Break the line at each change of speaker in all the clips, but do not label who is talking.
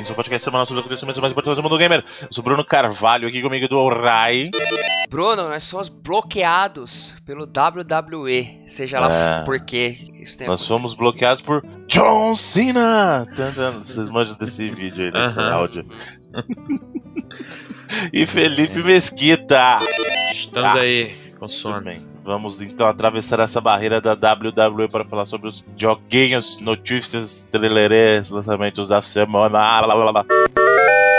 Reloading, seu podcast semanal sobre os acontecimentos mais importantes do mundo gamer. Eu sou Bruno Carvalho, aqui comigo do Rai.
Bruno, nós somos bloqueados pelo WWE, seja lá
É.
por quê. Isso tem
Nós somos
acontecido.
bloqueados por John Cena. Tan, tan. Vocês manjam desse vídeo aí, desse
Aham.
áudio. e Felipe Mesquita.
Estamos
Ah.
aí com
Tudo
sono.
bem. Vamos então atravessar essa barreira da WWE para falar sobre os joguinhos, notícias, trailerês, lançamentos da semana.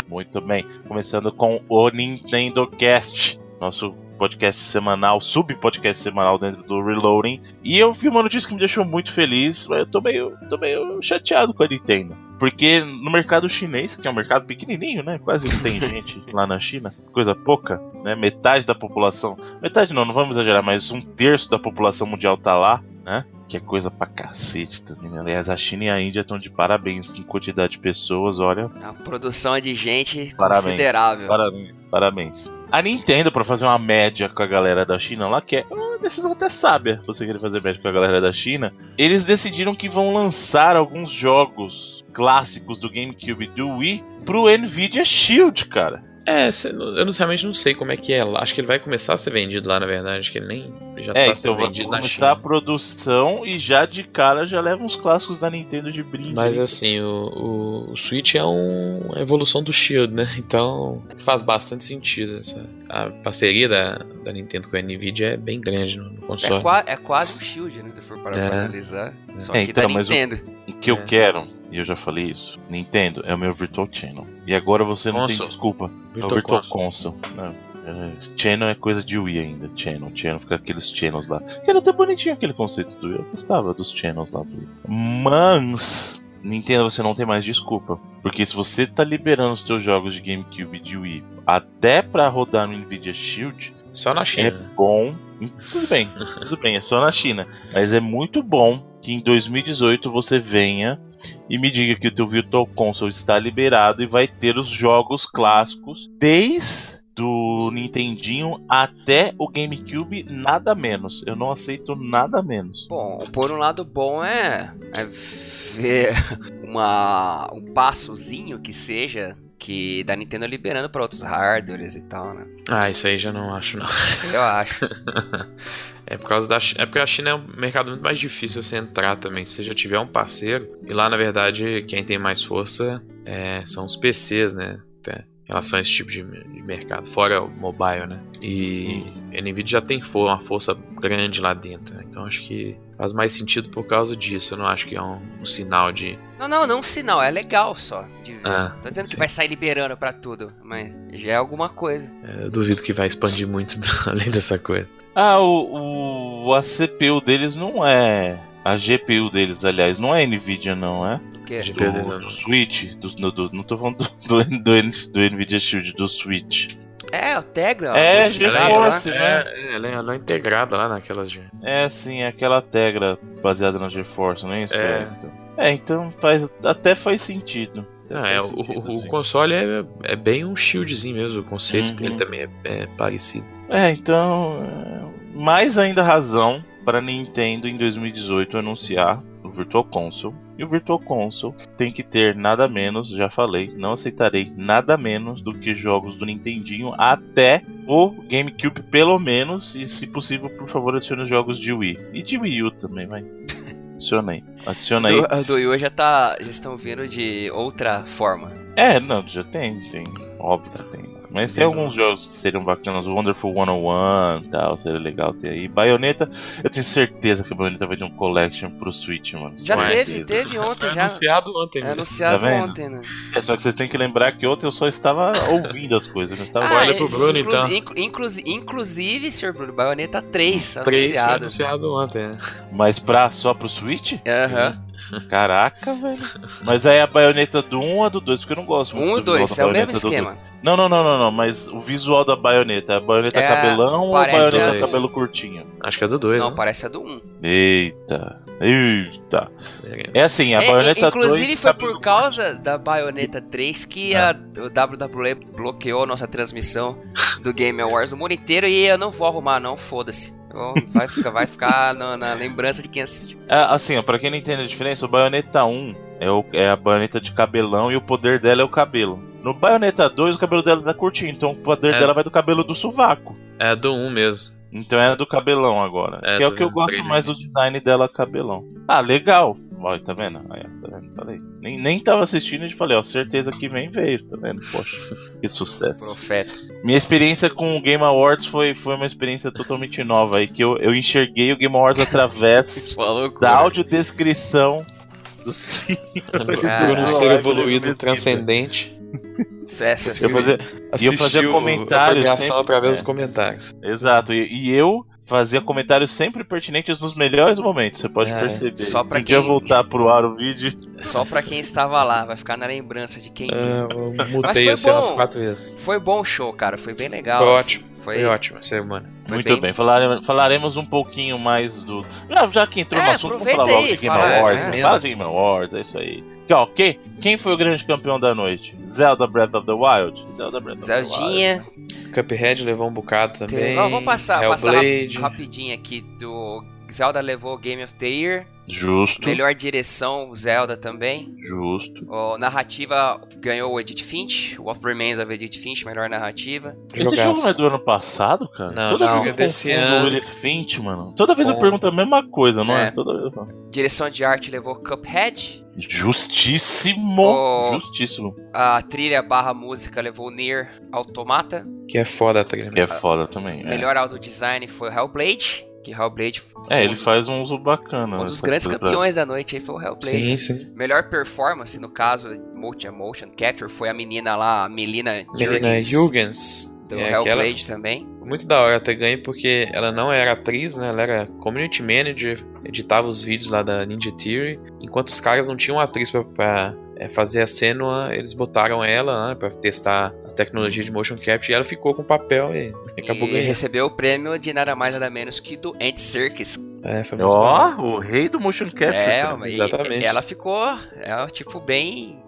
Muito bem. Começando com o Nintendo Cast, nosso podcast semanal, sub-podcast semanal dentro do Reloading. E eu vi uma notícia que me deixou muito feliz, mas eu tô meio, tô meio chateado com a Nintendo. Porque no mercado chinês, que é um mercado pequenininho, né? Quase não tem gente lá na China, coisa pouca, né? Metade da população Metade não, não vamos exagerar, mas um terço da população mundial tá lá, né? Que é coisa pra cacete também. né? Aliás, a China e a Índia estão de parabéns em quantidade de pessoas, olha.
A produção é de gente
Parabéns.
considerável.
Parabéns. Parabéns. A Nintendo, pra fazer uma média com a galera da China lá, que é uma decisão até sábia, se você querer fazer média com a galera da China, eles decidiram que vão lançar alguns jogos clássicos do GameCube e do Wii pro Nvidia Shield, cara.
É, eu não- realmente não sei como é que é. Acho que ele vai começar a ser vendido lá, na verdade. Acho que ele nem já
É,
tá
então
sendo
vai
vendido na
começar a produção e já de cara já leva uns clássicos da Nintendo de brinde.
Mas
aí.
assim, o, o, o Switch é um- uma evolução do Shield, né? Então faz bastante sentido. Essa, a parceria da, da Nintendo com a Nvidia é bem grande no, no
É,
console.
qua- é quase um shield, né? Se for para
É.
analisar. Só
É,
que
então,
da
mas o-
Nintendo.
O que eu
É.
quero, e eu já falei isso, Nintendo é o meu Virtual Channel. E agora você não tem
Console.
desculpa. é o
Virtual
Virtual
Console.
Console. Não, é, channel é coisa de Wii ainda. Channel, channel, fica aqueles channels lá. Que era até bonitinho aquele conceito do Wii. Eu gostava dos channels lá do Wii. Mas. Nintendo, você não tem mais desculpa. Porque se você tá liberando os seus jogos de GameCube e de Wii até pra rodar no Nvidia Shield,
Só na
é
China.
bom. Tudo bem, tudo bem, é só na China. Mas é muito bom que em 2018 você venha e me diga que o teu Virtual Console está liberado e vai ter os jogos clássicos desde do Nintendinho até o GameCube, nada menos. Eu não aceito nada menos.
Bom, por um lado bom é, é ver uma, um passozinho que seja que da Nintendo liberando para outros hardwares e tal, né?
Ah, isso aí já não acho, não.
Eu acho.
É por causa da É porque a China é um mercado muito mais difícil você entrar também. Se você já tiver um parceiro. E lá, na verdade, quem tem mais força é, são os PCs, né? Relação a esse tipo de, de mercado. Fora o mobile, né? E a Nvidia já tem for- uma força grande lá dentro. né? Então acho que faz mais sentido por causa disso. Eu não acho que é um, um sinal de.
Não, não, não um sinal, é legal só de ver.
Ah,
Tô dizendo
sim.
que vai sair liberando pra tudo, mas já é alguma coisa.
é, eu duvido que vai expandir muito além dessa coisa.
Ah, o, o- a CPU deles não é. A GPU deles, aliás, não é Nvidia, não é?
GPU deles
Do,
não.
do Switch, do, do- do- não tô falando do, do, do, do Nvidia Shield, do Switch.
é, o Tegra.
É,
o
GeForce.
Né?
É,
né?
é, ela, é, ela é integrada lá naquelas. de-
É, sim, é aquela Tegra baseada na GeForce, não é isso?
É.
então. É, então faz, até faz sentido. Até
Não,
faz
é, o,
sentido,
o- o
sim.
console é, é bem um shieldzinho mesmo, o conceito
Uhum.
dele também é, é parecido.
É, então. é, mais ainda razão para a Nintendo em 2018 anunciar o Virtual Console. E o Virtual Console tem que ter nada menos, já falei, não aceitarei nada menos do que jogos do Nintendinho até o GameCube, pelo menos. E se possível, por favor, adicione os jogos de Wii. E de Wii U também, vai. Adiciona aí. Adiciona aí.
Do, a do Wii U já tá. Já estão vindo de outra forma.
É, não, já tem, tem. Óbvio que tem. Mas tem alguns jogos que seriam bacanas. Wonderful 101 e tal, seria legal ter aí. Bayonetta, eu tenho certeza que a Bayonetta vai ter um collection pro Switch, mano.
Já teve,
Certeza.
teve ontem já.
anunciado ontem.
É
né?
anunciado
Tá
ontem, né?
É, só que vocês têm que lembrar que ontem eu só estava ouvindo as coisas, eu não estava
olha pro
esse-
Bruno,
inclu-
então.
inclu- inclusi- inclusive, Sr. Bruno, Bayonetta 3
Três foi
anunciado.
anunciado ontem. né?
Mas pra, só pro Switch?
Aham.
Caraca, velho. Mas aí a baioneta do 1 ou a do 2? Porque eu não gosto muito
Um e
do visual
dois,
da
é o mesmo
baioneta do
esquema.
2. Não, não, não, não, não. Mas o visual da baioneta. A baioneta
É,
cabelão ou a baioneta
a-
cabelo curtinho?
Acho que é do 2.
Não,
né?
parece a do 1.
Eita. Eita. É assim, a
É,
baioneta
inclusive
2,
foi por causa da Bayonetta 3 que
É.
a, o WWE bloqueou a nossa transmissão do Game Awards o mundo inteiro e eu não vou arrumar não, foda-se. Vai ficar, vai ficar na, na lembrança de quem assistiu.
É, assim, ó, pra quem não entende a diferença, o Bayonetta 1 É, o, é a baioneta de cabelão e o poder dela é o cabelo. No Bayonetta 2, o cabelo dela tá curtinho, então o poder
É.
dela vai do cabelo do sovaco.
É do 1 mesmo.
Então é a do cabelão agora.
É,
que é o que eu gosto mais do design dela cabelão. Ah, legal. Olha, tá vendo? Aí, ó, tá vendo? Falei. Nem, nem tava assistindo e falei, ó, certeza que vem veio, tá vendo? Poxa, que sucesso.
Profeta.
Minha experiência com o Game Awards foi, foi uma experiência totalmente nova aí, que eu, eu enxerguei o Game Awards através
Falou
da audiodescrição do.
Por um ser evoluído, transcendente.
Essa,
Eu fazia, E eu fazia comentários
a
sempre.
através
É.
dos comentários.
exato, e, e eu fazia comentários sempre pertinentes nos melhores momentos, você pode
É,
perceber.
só pra
Se
quem-
voltar pro ar o vídeo,
Só pra quem estava lá, vai ficar na lembrança de quem
mutei
foi
a cena umas quatro vezes.
Foi bom o show, cara. Foi bem legal.
Foi
assim.
ótimo.
Foi,
Foi ótimo a cerimônia.
foi
Muito bem, falaremos, falaremos um pouquinho mais do. Já, já que entrou
É,
no assunto, vamos falar logo
aí,
de Game
fala,
Awards.
é,
né? Fala de Game Awards, é isso aí. Que, ó, que- quem foi o grande campeão da noite? Zelda Breath of the Wild? Zelda Breath of the Wild.
Zeldinha.
Cuphead levou um bocado também.
Vamos vamos passar, passar rap- rapidinho aqui do. Zelda levou o Game of the Year.
Justo.
Melhor direção, Zelda também.
Justo.
O narrativa ganhou o Edith Finch. What Remains of Edith Finch, melhor narrativa.
Esse
Jogaço.
jogo não é do ano passado, cara?
Não,
Toda
não,
vez eu
é desse
confundo
ano.
o Willis Finch, mano. Toda vez eu
Bom.
pergunto a mesma coisa, não é?
É.
Toda vez eu.
Direção de arte levou Cuphead.
Justíssimo.
Oh.
Justíssimo.
A trilha barra música levou Nier Automata.
Que é foda a trilha.
Que é foda também. É,
Melhor audio design foi o Hellblade. Que Hellblade
é ele faz um uso bacana.
um dos
essa
grandes campeões da noite aí foi o Hellblade.
Sim, sim.
Melhor performance, no caso, motion, motion capture, foi a menina lá, a Melina
Melina
Jurgens, do
é,
Hellblade também.
Muito da hora ter ganho porque ela não era atriz, né? Ela era community manager, editava os vídeos lá da Ninja Theory. Enquanto os caras não tinham atriz pra, pra, é, fazer a cena, eles botaram ela né, pra testar as tecnologias de motion capture e ela ficou com o papel e acabou
e
ganhando.
recebeu o prêmio de nada mais nada menos que do Andy Serkis.
É, foi muito
Ó,
bom.
o rei do motion capture.
É,
cara.
e-
exatamente.
ela ficou, é, tipo, bem...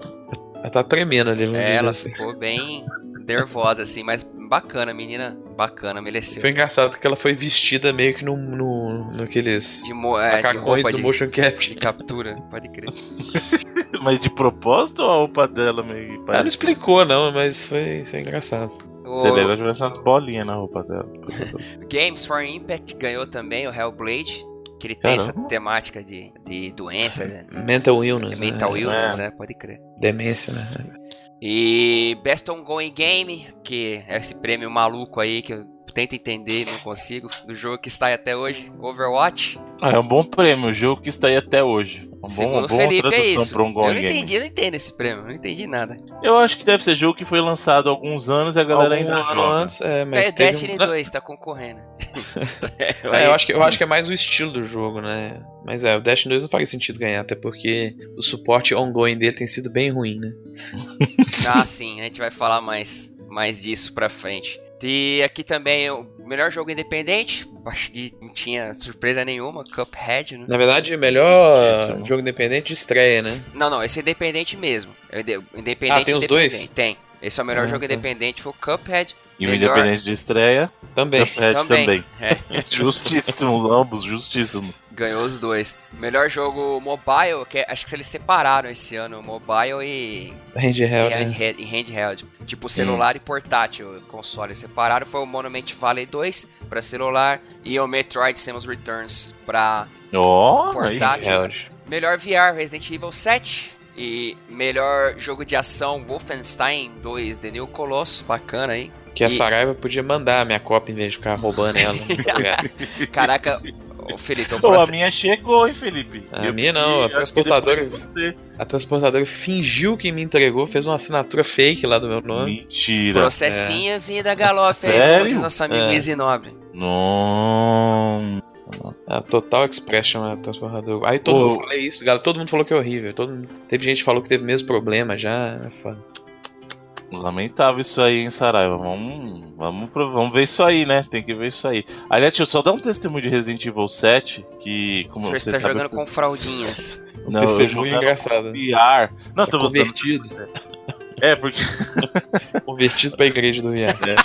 Ela tá tremendo ali, vamos
é,
dizer
ela
assim.
ficou bem nervosa, assim, mas bacana, menina bacana, mereceu.
Foi engraçado que ela foi vestida meio que no, no, naqueles
De, mo é, de
macacões
roupa
do
de,
motion
de
capture.
captura, pode crer.
Mas de propósito ou a roupa dela meio
Ela não explicou não, mas foi, isso é engraçado.
Você lembra de essas bolinhas na roupa dela.
Games for Impact ganhou também o Hellblade, que ele tem essa temática de, de doença, né?
Mental illness,
mental
né?
illness,
É.
né? Pode crer.
Demência, né?
E Best Ongoing Game, que é esse prêmio maluco aí que eu tento entender e não consigo, do jogo que está aí até hoje, Overwatch.
Ah, é um bom prêmio, o jogo que está aí até hoje. Um bom,
Segundo
uma boa
Felipe, é
tradução
isso.
um
eu não
Game.
entendi, eu não entendo esse prêmio, eu não entendi nada.
Eu acho que deve ser jogo que foi lançado há alguns anos e a galera
Algum
ainda
ano
joga.
antes, é, mas
é,
teve
Destiny
um...
2 tá concorrendo.
É, eu acho, que, eu acho que é mais o estilo do jogo, né? Mas é, o Destiny 2 não faz sentido ganhar, até porque o suporte ongoing dele tem sido bem ruim, né?
Ah, sim, a gente vai falar mais, mais disso pra frente. E aqui também o melhor jogo independente, acho que não tinha surpresa nenhuma, Cuphead, né?
Na verdade, o melhor jogo independente de estreia, né?
Não, não, esse é independente mesmo. É inde- independente
Ah, tem os
independente.
dois?
Tem. Esse é o melhor
Ah,
jogo
tá.
independente, foi o Cuphead.
E o
Melhor-
Independente de estreia,
Também.
Cuphead
Também.
também.
É,
Justíssimos, ambos, justíssimos.
ganhou os dois. Melhor jogo mobile, que é- acho que eles separaram esse ano, mobile e,
Handheld,
e
né?
handheld, e handheld. Tipo celular e portátil, console. Separaram foi o Monument Valley 2 pra celular e o Metroid Samus Returns pra
Ó, aí
Portátil.
Handheld.
melhor VR Resident Evil 7 e melhor jogo de ação Wolfenstein 2 The New Colossus, bacana aí.
Que a
E-
Saraiva podia mandar a minha cópia em vez de ficar roubando ela.
Caraca, ô Felipe,
Pô, a minha chegou, hein, Felipe?
A
Eu
minha
pedi,
não, a transportadora- a transportadora fingiu que me entregou, fez uma assinatura fake lá do meu nome.
Mentira.
processinha vinda galope aí,
Sério?
como diz nosso amigo
É.
Nobre.
Não.
A Total Express chama a transportadora. Aí todo
Ô.
mundo falei isso, galera. Todo mundo falou que é horrível. Todo mundo- Teve gente que falou que teve o mesmo problema já. É foda.
Lamentável isso aí, hein, Saraiva. Vamos, vamos, vamos ver isso aí, né? Tem que ver isso aí. Aliás, deixa eu só dar um testemunho de Resident Evil 7, que, como
Você
você
está jogando com fraldinhas.
Não, eu
Testemunho
jogando
engraçado.
com VR. Não,
Tá
tô botando...
convertido.
É, porque...
convertido pra igreja do VR.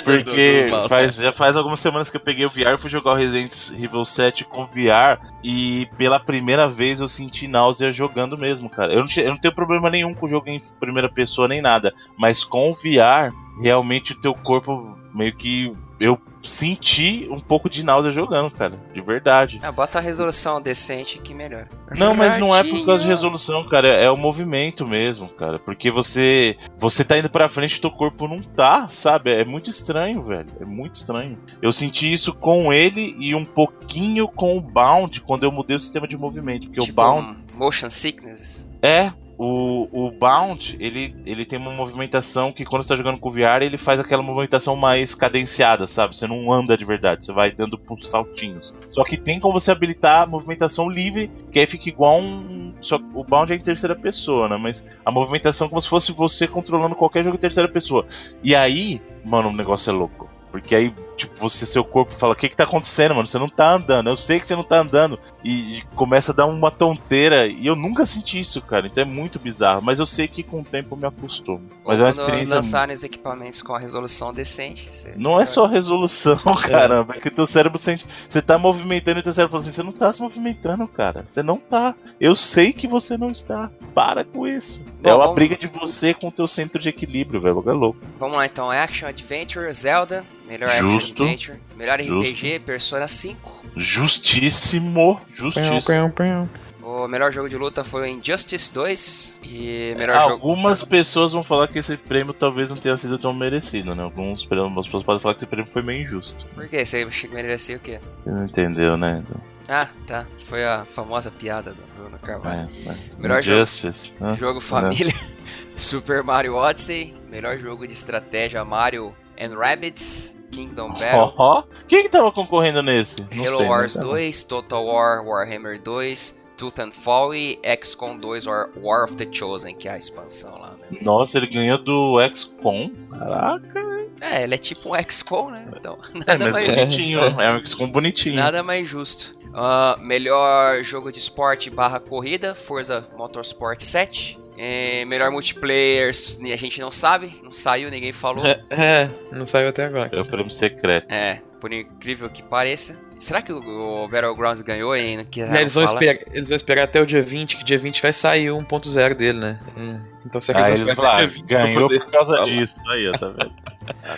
Porque faz, já faz algumas semanas que eu peguei o VR, fui jogar o Resident Evil 7 com VR e pela primeira vez eu senti náusea jogando mesmo, cara. Eu não, eu não tenho problema nenhum com o jogo em primeira pessoa nem nada, mas com o VR, realmente o teu corpo meio que eu senti um pouco de náusea jogando, cara. De verdade.
Ah, bota a resolução decente que melhora.
Não, mas não é por causa de resolução, cara. É o movimento mesmo, cara. Porque você você tá indo pra frente e teu corpo não tá, sabe? É muito estranho, velho. É muito estranho. Eu senti isso com ele e um pouquinho com o Bound quando eu mudei o sistema de movimento. Porque tipo, o Bound.
Motion sickness.
É, o, o Bound, ele, ele tem uma movimentação que quando você tá jogando com o VR, ele faz aquela movimentação mais cadenciada, sabe? Você não anda de verdade, você vai dando saltinhos. Só que tem como você habilitar a movimentação livre, que aí fica igual um. Só o Bound é em terceira pessoa, né? Mas a movimentação é como se fosse você controlando qualquer jogo em terceira pessoa. E aí, mano, o negócio é louco. Porque aí, tipo, você, seu corpo fala: O que que tá acontecendo, mano? Você não tá andando. Eu sei que você não tá andando. E, e, começa a dar uma tonteira. E eu nunca senti isso, cara. Então é muito bizarro. Mas eu sei que com o tempo eu me acostumo. Mas é uma experiência.
lançarem os equipamentos com a resolução decente.
Não é só resolução, caramba. É que teu cérebro sente. Você tá movimentando e teu cérebro fala assim: Você não tá se movimentando, cara. Você não tá. Eu sei que você não está. Para com isso. Bom, é uma vamos... briga de você com o teu centro de equilíbrio, velho. É louco.
Vamos lá então. Action Adventure, Zelda. Melhor Justo. Action Adventure. Melhor RPG, Justo. Persona 5.
Justíssimo. Justíssimo.
O melhor jogo de luta foi o Injustice 2 e melhor
Algumas
jogo...
pessoas vão falar que esse prêmio talvez não tenha sido tão merecido, né? Algumas pessoas podem falar que esse prêmio foi meio injusto.
Por quê? Você achou que merecia o quê?
Você não entendeu, né? Então...
Ah, tá. Foi a famosa piada do Bruno Carvalho. É, é.
Melhor Injustice.
jogo, jogo família. Super Mario Odyssey. Melhor jogo de estratégia Mario and Rabbids. Kingdom Battle.
Oh, Quem que tava concorrendo nesse?
Não Halo sei, Wars 2, Total War, Warhammer 2, Tooth and Fall e XCOM 2 War, War of the Chosen, que é a expansão lá, né?
Nossa, ele ganhou do XCOM? Caraca.
É, ele é tipo um XCOM, né? Então,
é, mas mais... bonitinho. é um XCOM bonitinho.
Nada mais justo. Uh, melhor jogo de esporte barra corrida, Forza Motorsport 7. É, melhor multiplayer, a gente não sabe, não saiu, ninguém falou.
É, é não saiu até agora.
É o prêmio secreto.
É, por incrível que pareça. Será que o, Battlegrounds ganhou ainda? Que
é, eles, vão esperar, eles vão esperar até o dia 20, que dia 20 vai sair o 1.0 dele, né? É. Então será que
ah, eles vão esperar ganhou por causa falar. disso. Aí, ó, tá vendo?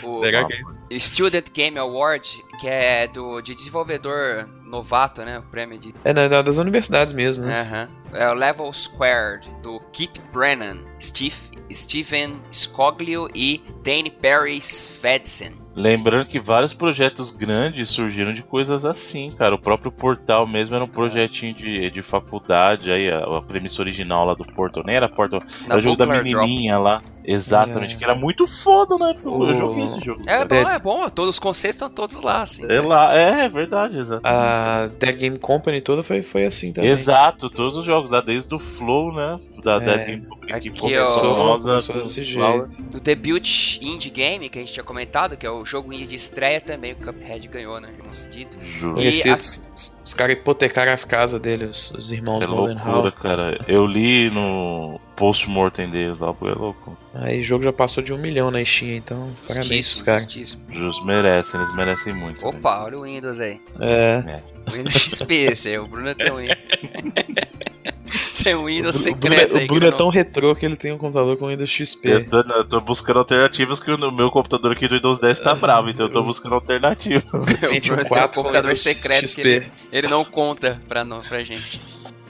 o, o Student Game Award, que é do, de desenvolvedor novato, né? O prêmio de.
É, das universidades mesmo,
né? Uhum. É o Level Squared, do Kip Brennan, Steve, Steven Scoglio e Danny Perry Svedsen.
Lembrando que vários projetos grandes surgiram de coisas assim, cara. O próprio Portal mesmo era um projetinho de, de faculdade. Aí a, a premissa original lá do Portal nem era Portal, era o jogo da menininha Drop. lá. Exatamente, é. que era muito foda, né?
O... Eu joguei esse jogo. É bom, é bom. Todos os conceitos estão todos lá, assim.
É, lá, é, é verdade, exato.
A Dead Game Company toda foi, foi assim também.
Exato, todos os jogos lá, desde o Flow, né? Da é. Dead Game Company que começou,
começou desse jeito.
O debut indie game que a gente tinha comentado, que é o jogo indie de estreia também, o Cuphead ganhou, né? Vamos dito.
E a... os, os caras hipotecaram as casas dele, os, os irmãos
É loucura, cara. Eu li no post-mortem deles lá, é louco.
Aí o jogo já passou de um milhão na Steam, então parabéns pros caras.
Justo, merecem, eles merecem muito.
Opa, né? olha o Windows aí.
É. é.
Windows XP, esse aí, o Bruno tem um Windows. tem um Windows secreto
o Bruno, o Bruno é tão retrô que ele tem um computador com Windows XP.
Eu tô, eu tô buscando alternativas que o meu computador aqui do Windows 10 tá bravo, então eu tô buscando alternativas.
o Bruno tem um computador secreto XP. que ele, ele não conta pra, não, pra gente.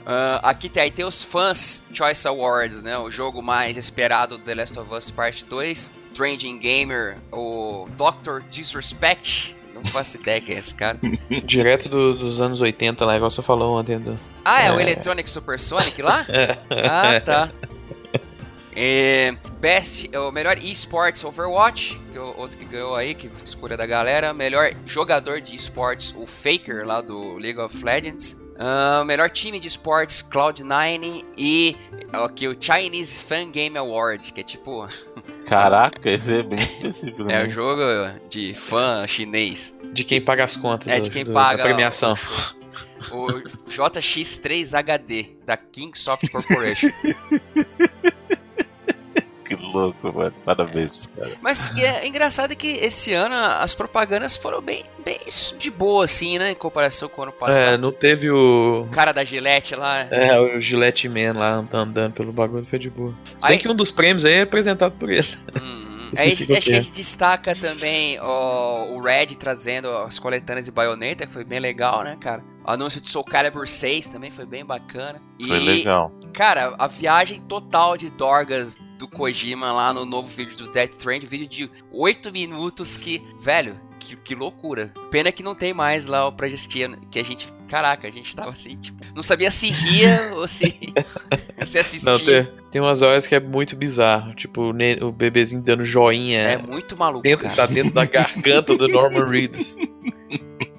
Uh, aqui tem, aí tem os fãs Choice Awards, né? O jogo mais esperado do The Last of Us Part 2. Trending Gamer, o Dr. Disrespect. Não faço ideia quem é esse cara.
Direto do, dos anos 80 lá, igual você falou ontem. Do...
Ah, é, é, o Electronic Supersonic lá? ah, tá. É, best, é o melhor esports Overwatch, que é o outro que ganhou aí, que escolha da galera. Melhor jogador de esportes, o Faker lá do League of Legends. Uh, melhor time de esportes Cloud9 e aqui, o Chinese Fan Game Award, que é tipo.
Caraca, esse é bem específico.
Né? É o jogo de fã chinês.
De quem paga as contas.
É, de quem do, paga. A premiação. O, o JX3HD, da Kingsoft Corporation.
louco, mano. Parabéns, cara.
Mas é engraçado que esse ano as propagandas foram bem, bem de boa, assim, né? Em comparação com o ano
É,
passado.
não teve o.
O cara da Gillette lá.
É, o Gillette Man lá andando pelo bagulho foi de boa. Se bem
Aí-
que um dos prêmios aí é apresentado por ele. Não
Aí acho que a
é.
gente destaca também ó, o Red trazendo as coletâneas de Bayonetta, que foi bem legal, né, cara? O anúncio de Soul Calibur 6 também foi bem bacana. E,
Foi legal.
cara, a viagem total de Dorgas do Kojima lá no novo vídeo do Death Stranding, vídeo de 8 minutos que, velho, que, que loucura. Pena que não tem mais lá o pra Justia, que a gente, caraca, a gente tava assim, tipo, não sabia se ria ou se, se assistia.
Não, tem, tem umas horas que é muito bizarro. Tipo, o bebezinho dando joinha.
É muito maluco,
dentro,
cara.
tá dentro da garganta do Norman Reedus.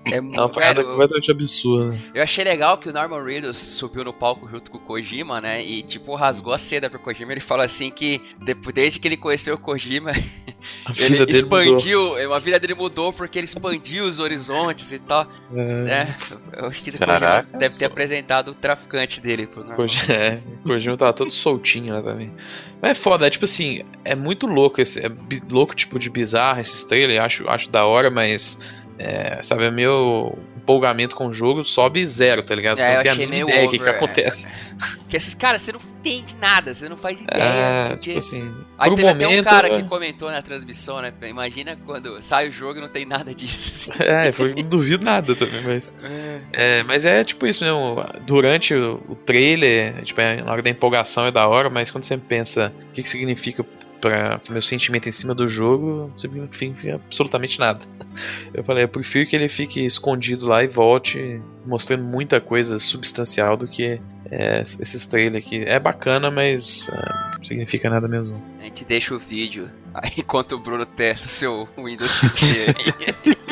É
É uma
muito,
parada completamente absurda.
Eu achei legal que o Norman Reedus subiu no palco junto com o Kojima, né? E, tipo, rasgou a seda pro Kojima. Ele falou assim que, depois, desde que ele conheceu o Kojima, ele
dele mudou.
expandiu, a vida dele mudou porque ele expandiu os horizontes e tal.
É,
É, eu acho que o
Caraca,
Kojima deve ter
só.
apresentado o traficante dele pro Norman
Koji- é, o Kojima tava todo soltinho lá também. Mas é foda, é tipo assim, é muito louco esse. É louco tipo de bizarro esses trailers, acho, acho da hora, mas. É, sabe, é meu empolgamento com o jogo sobe zero, tá ligado?
É, eu
não tenho a mínima ideia do que, que
é.
acontece.
Porque esses caras, você não entende nada, você não faz ideia.
É,
porque...
tipo assim.
Aí teve até um
momento,
cara
é-
que comentou na transmissão, né? Imagina quando sai o jogo e não tem nada disso. Assim.
É, foi- não duvido nada também, mas. É, mas é tipo isso mesmo. Durante o, o trailer, tipo, é, na hora da empolgação é da hora, mas quando você pensa o que, que significa para meu sentimento em cima do jogo, significa absolutamente nada. Eu falei, eu prefiro que ele fique escondido lá e volte mostrando muita coisa substancial do que é, esses trailers aqui. É bacana, mas é, não significa nada mesmo.
A gente deixa o vídeo, aí enquanto o Bruno testa o seu Windows XP.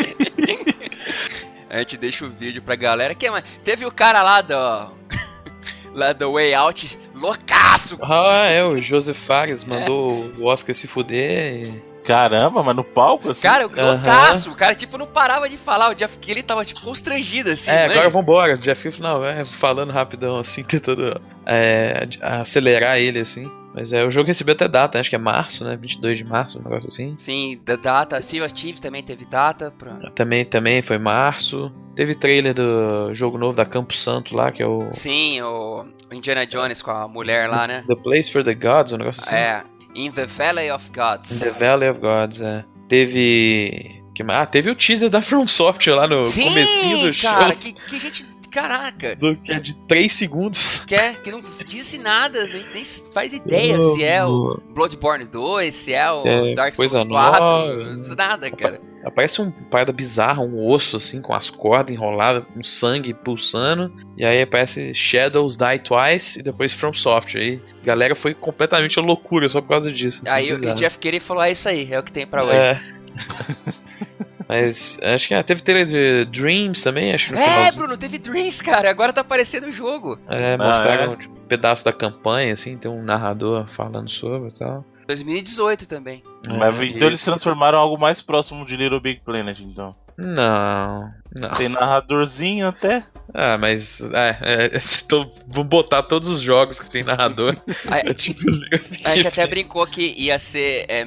a gente deixa o vídeo pra galera. Que, mas teve o cara lá do. lá do Way Out, loucaço!
Ah, é, o Joseph Fares mandou o Oscar se fuder. e-
Caramba, mas no palco, assim?
Cara, loucaço! O cara, tipo, não parava de falar. O Jeff Keighley tava, tipo, constrangido, assim.
É,
manja?
agora vambora. Jeff Keighley, não, é, falando rapidão, assim, tentando é, acelerar ele, assim. Mas é, o jogo recebeu até data, acho que é março, né? 22 de março, um negócio assim.
Sim, da data. Sea of Thieves também teve data. Pra...
Também, também foi março. Teve trailer do jogo novo da Campo Santo lá, que é o
Sim, o Indiana Jones com a mulher lá, né?
The Place for the Gods, um negócio assim.
É. In the Valley of Gods.
In the Valley of Gods, é. Teve. Ah, teve o teaser da From Software lá no
Sim,
comecinho do
cara,
show.
que, que gente. Caraca,
Do, que é de 3 segundos.
que, é, que não disse nada, nem, nem faz ideia se é o Bloodborne 2, se é o
É,
Dark Souls 4,
nova.
nada, cara.
Aparece um parada bizarra, um osso assim, com as cordas enroladas, um sangue pulsando. E aí aparece Shadows Die Twice e depois From Software. Aí a galera foi completamente loucura só por causa disso. assim,
Aí o, Jeff Keighley falou, é isso aí, é o que tem pra hoje.
É. Mas acho que ah, teve trailer de Dreams também, acho que no
É,
finalzinho.
Bruno, teve Dreams, cara, agora tá aparecendo o jogo.
É,
Ah,
mostraram tipo, um pedaço da campanha, assim, tem um narrador falando sobre e tal.
2018 também.
Mas
É,
então eles transformaram algo mais próximo de Little Big Planet, então.
Não, não.
Tem narradorzinho até.
Ah, mas. É, é, se tô- vamos botar todos os jogos que tem narrador. É tipo.
A gente até brincou que ia ser é,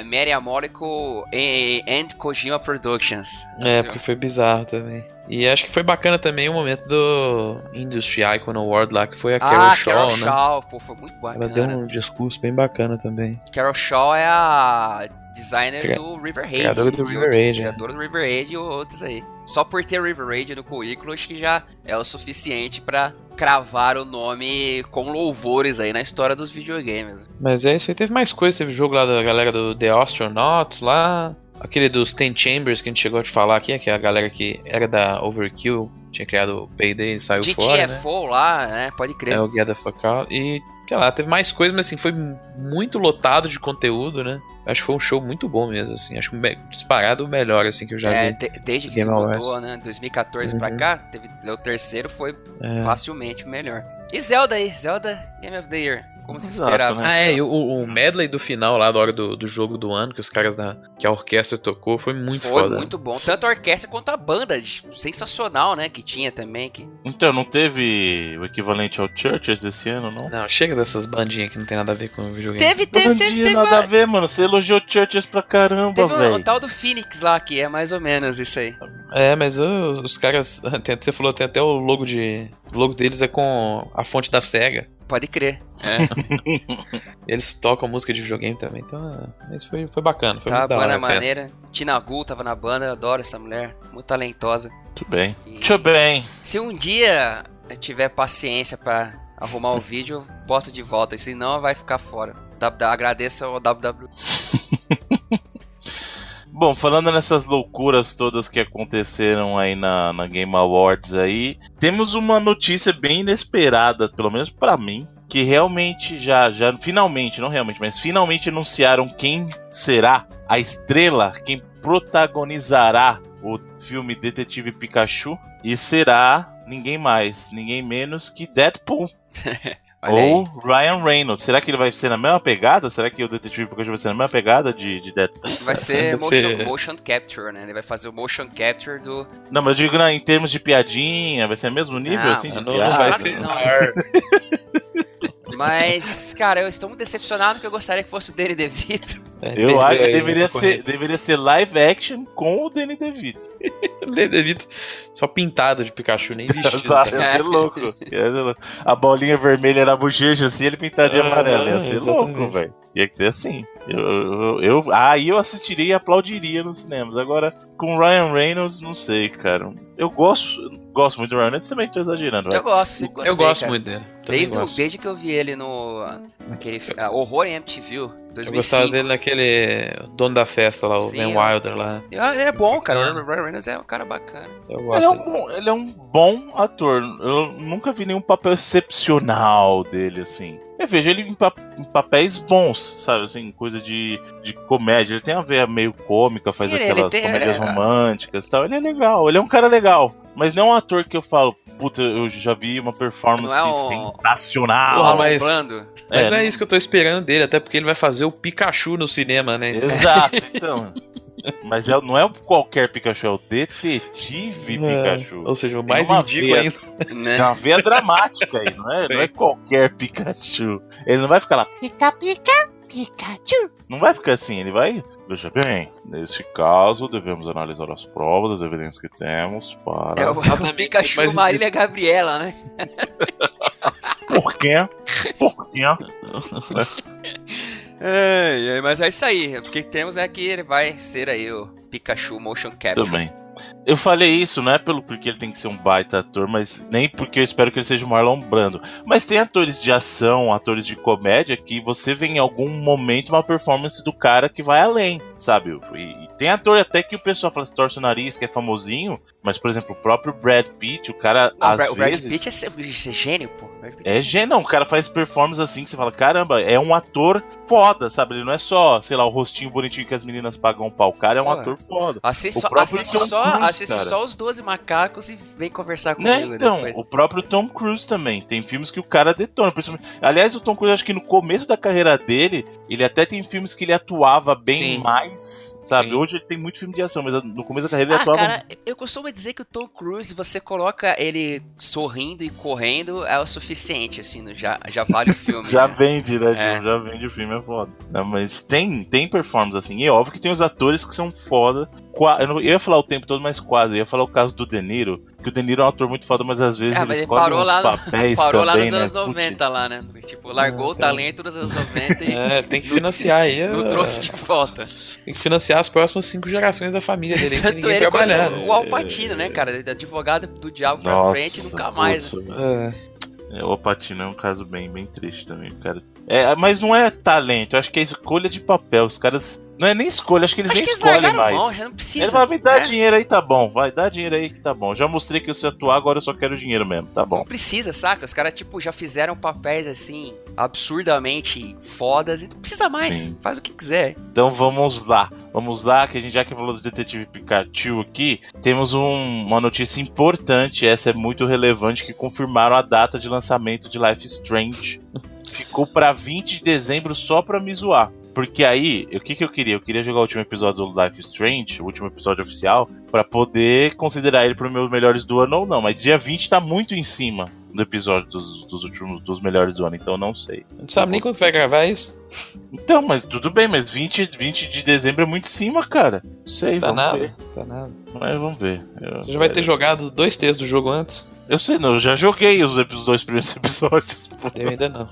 é, Molecule e- and Kojima Productions.
É,
Assim,
porque foi bizarro também. E acho que foi bacana também o momento do Industry Icon Award lá, que foi a Carol
ah,
Shaw,
Carol
né?
Shaw, pô, foi muito
Ela
bacana.
deu um discurso bem bacana também.
Carol Shaw é a designer
Cria-
do River Raid.
criadora do
e
River Raid, é.
Criadora do River Raid e outros aí. Só por ter River Raid no currículo, acho que já é o suficiente pra cravar o nome com louvores aí na história dos videogames.
Mas é isso aí. Teve mais coisa, teve jogo lá da galera do The Astronauts lá. Aquele dos Ten Chambers que a gente chegou a te falar aqui, que é a galera que era da Overkill, tinha criado o Payday e saiu fora, né?
GTFO lá, né? Pode crer.
É o Get the Fuck Out. E, sei lá, teve mais coisas, mas assim, foi muito lotado de conteúdo, né? Acho que foi um show muito bom mesmo, assim. Acho que disparado o melhor, assim, que eu já
É,
vi.
de- desde que mudou, né? 2014 pra
Uhum.
cá, teve, o terceiro foi
É.
facilmente o melhor. E Zelda aí, Zelda Game of the Year. Como se
Exato,
esperava.
né?
Ah, é, e o, o medley do final lá da hora do, do jogo do ano, que os caras da. que a orquestra tocou, foi muito
Foi
foda.
muito bom. Tanto a orquestra quanto a banda. Sensacional, né? Que tinha também. Que...
Então, não teve o equivalente ao Churches desse ano, não?
Não, chega dessas bandinhas que não tem nada a ver com o videogame.
Teve, teve,
Não
teve,
tinha
teve,
nada a
a-
ver, mano. Você elogiou Churches pra caramba,
teve o, o
velho.
tal do Phoenix lá, que é mais ou menos isso aí.
É, mas ô, os caras. Você falou, tem até o logo de. O logo deles é com a fonte da SEGA.
Pode crer. É.
Eles tocam música de videogame também, então é, isso foi, foi bacana. Foi
Tá,
muito da
banda
hora a festa.
maneira. Tina Gull tava na banda, eu adoro essa mulher. Muito talentosa.
Muito bem.
E
Muito bem.
se um dia eu tiver paciência pra arrumar o vídeo, eu boto de volta. Senão vai ficar fora. W- Agradeço ao WW.
Bom, falando nessas loucuras todas que aconteceram aí na, na Game Awards aí, temos uma notícia bem inesperada, pelo menos pra mim, que realmente já, já, finalmente, não realmente, mas finalmente anunciaram quem será a estrela, quem protagonizará o filme Detetive Pikachu, e será ninguém mais, ninguém menos que Deadpool.
Olha
Ou
aí.
Ryan Reynolds. Será que ele vai ser na mesma pegada? Será que o Detetive Pikachu vai ser na mesma pegada de, de Deadpool?
Vai ser motion,
ser-
motion capture, né? Ele vai fazer o motion capture do.
Não, mas eu digo né, em termos de piadinha, vai ser o mesmo nível
Não,
assim de
Ah, Não,
piada?
vai ser.
não. Mas, cara, eu estou muito decepcionado porque eu gostaria que fosse o Danny DeVito.
É,
Eu acho que deveria ser, deveria ser live action com o Danny DeVito.
Danny DeVito só pintado de Pikachu, nem vestido.
Exato,
cara.
ia ser louco. Ia ser louco. A bolinha vermelha na bochecha assim, ele pintado de
Ah,
amarelo. Ia ser louco, velho. Ia ser assim. Eu, eu, eu- aí eu assistiria e aplaudiria nos cinemas. Agora, com Ryan Reynolds, não sei, cara. Eu gosto, gosto muito do Ryan Reynolds, também tô exagerando,
Eu gosto, sempre gostei,
eu gosto
cara.
muito dele.
Desde, o- desde que eu vi ele no. Naquele. ah, Horror em MTV,
Eu
2005.
gostava dele naquele dono da festa lá, o
Sim,
Van
eu-
Wilder lá.
Ele é bom, cara. O Ryan Reynolds é um cara bacana.
Eu
Ele
gosto.
é, um bom, ele é um bom ator. Eu nunca vi nenhum papel excepcional dele, assim. Eu vejo ele em, pa- em papéis bons, sabe? Assim, coisa de, de comédia. Ele tem a veia meio cômica, faz
Ele- ele
aquelas
tem-
comédias
é-
românticas e tal. Ele é legal, ele é um cara legal. Mas não é um ator que eu falo, puta, eu já vi uma performance
Não é um-
sensacional.
Porra,
Marlon
mas-. Mas
É,
não é isso que eu tô esperando dele, até porque ele vai fazer o Pikachu no cinema, né?
Exato, então. Mas é- não é qualquer Pikachu, é o detetive
É,
Pikachu.
Ou seja, o mais ridículo
veia-
ainda.
Né?
Tem uma veia dramática aí, não é? Não é qualquer Pikachu. Ele não vai ficar lá, pica, pica, Pikachu. Não vai ficar assim, ele vai. Veja bem, nesse caso devemos analisar as provas, as evidências que temos para.
É o, o Pikachu
mas-
Marília Gabriela, né?
Por quê? Por quê?
É, mas é isso aí. O que temos é que ele vai ser aí o Pikachu Motion Capture.
Também. Eu falei isso, não é pelo porque ele tem que ser um baita ator, mas nem porque eu espero que ele seja o Marlon Brando. Mas tem atores de ação, atores de comédia que você vê em algum momento uma performance do cara que vai além, sabe? E tem ator até que o pessoal fala, se torce o nariz, que é famosinho, mas por exemplo, o próprio Brad Pitt, o cara
Não, o
às
Brad- o Brad
vezes
Pitt é, é gênio, pô. Pitt
é gênio, não, o cara faz performance assim que você fala, caramba, é um ator foda, sabe? Ele não é só, sei lá, o rostinho bonitinho que as meninas pagam pau, o cara é um
Pô,
ator foda.
Assiste, só, assiste, só,
Cruise,
assiste só os 12 macacos e vem conversar comigo.
Né, então,
depois.
o próprio Tom Cruise também. Tem filmes que o cara detona. principalmente- Aliás, o Tom Cruise, acho que no começo da carreira dele, ele até tem filmes que ele atuava bem
Sim.
mais. Sabe?
Sim.
Ele tem muito filme de ação, mas no começo da carreira ele
Ah,
atuava.
cara, eu costumo dizer que o Tom Cruise, você coloca ele sorrindo e correndo, é o suficiente, assim, no- já, já vale o filme.
Já
né?
vende, né?
É.
Já vende o filme, é foda. Não, mas tem, tem performance assim. E é óbvio que tem os atores que são foda. Eu, não, eu ia falar o tempo todo, mas quase. Eu ia falar o caso do De Niro. Que o De Niro é um ator muito foda, mas às vezes
Ah,
ele
mas ele
escolhe
parou
uns
lá, no-
papéis
parou lá
também,
nos
né?
anos 90 lá, né? Tipo, largou
Ah,
o talento nos anos 90 e
É, tem que financiar aí.
não
a-
trouxe de volta.
Tem que financiar as próximas cinco gerações da família dele.
Tanto ele
né?
o Alpatino, né, cara? Advogado do diabo pra
Nossa,
frente nunca mais.
putz,
É.
É, o Patino é um caso bem, bem triste também, cara. É, mas não é talento, eu acho que é escolha de papel. Os caras. Não é nem escolha, acho que eles
Acho
nem
que
escolhem mais.
mão, não
Ele
precisa.
vai me dar
né?
dinheiro aí, tá bom. Vai, dá dinheiro aí que tá bom. Já mostrei que eu sei atuar, agora eu só quero dinheiro mesmo, tá bom.
Não precisa, saca? Os caras, tipo, já fizeram papéis assim, absurdamente fodas e não precisa mais.
Sim.
Faz o que quiser.
Então vamos lá. Vamos lá, que a gente já que falou do Detetive Pikachu aqui, temos um- uma notícia importante, essa é muito relevante, que confirmaram a data de lançamento de Life Strange. Ficou pra 20 de dezembro só pra me zoar. Porque aí, o que, que eu queria? Eu queria jogar o último episódio do Life Strange, o último episódio oficial, pra poder considerar ele para meus melhores do ano ou não. Mas dia 20 tá muito em cima do episódio dos, dos últimos dos melhores do ano, então eu não sei.
Não sabe nem quando vai gravar isso?
Então, mas tudo bem, mas 20, 20 de dezembro é muito em cima, cara. Não sei,
Tá
vamos
nada,
ver.
tá nada.
Mas vamos ver. Eu,
Você já vai ter jogado dois terços do jogo antes?
Eu sei, não, eu já joguei os, os dois primeiros episódios. pô.
Eu ainda não.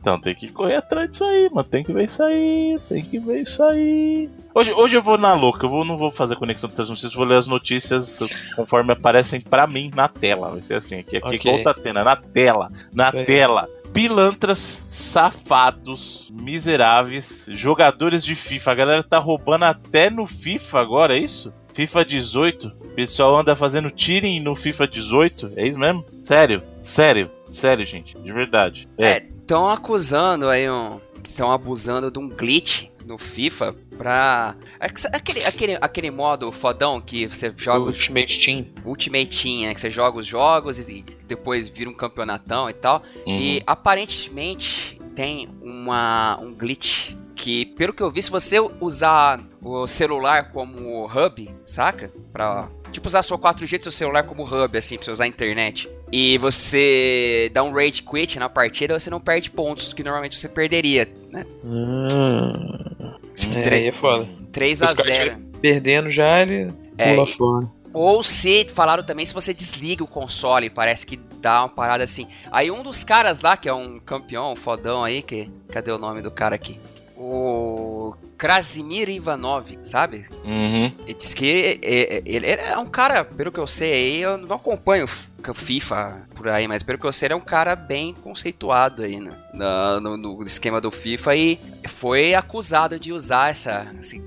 Então tem que correr atrás disso aí, mano. Tem que ver isso aí, tem que ver isso aí. Hoje, hoje eu vou na louca, eu vou, não vou fazer conexão com as notícias, vou ler as notícias conforme aparecem pra mim na tela. Vai ser assim, aqui, aqui
Ok.
igual tá tendo, é na tela, na tela. Pilantras, safados, miseráveis, jogadores de FIFA. A galera tá roubando até no FIFA agora, é isso? FIFA 18. O pessoal anda fazendo tiring no FIFA 18. É isso mesmo? Sério, sério, sério, gente. De verdade. É.
Estão acusando aí um. Estão abusando de um glitch no FIFA pra. é que- Aquele, aquele, aquele modo fodão que você joga os
Ultimate Team.
Ultimate Team, né? Que você joga os jogos e depois vira um campeonatão e tal.
Uhum.
E aparentemente tem uma, um glitch que, pelo que eu vi, se você usar o celular como hub, saca? Pra. Tipo, usar sua 4G do seu celular como hub, assim, pra você usar a internet. E você dá um rage quit na partida, você não perde pontos que normalmente você perderia, né?
Hum, é, aí é foda.
3 a
Os caras
0
Perdendo já, ele
É,
pula fora.
Ou se, falaram também, se você desliga o console, parece que dá uma parada assim. Aí um dos caras lá, que é um campeão, um fodão aí, que. Cadê o nome do cara aqui? O Krasimir Ivanov, sabe?
Uhum.
Ele diz que ele é um cara, pelo que eu sei eu não acompanho o FIFA por aí, mas pelo que eu sei, ele é um cara bem conceituado aí né? No, no esquema do FIFA e foi acusado de usar essa, esse,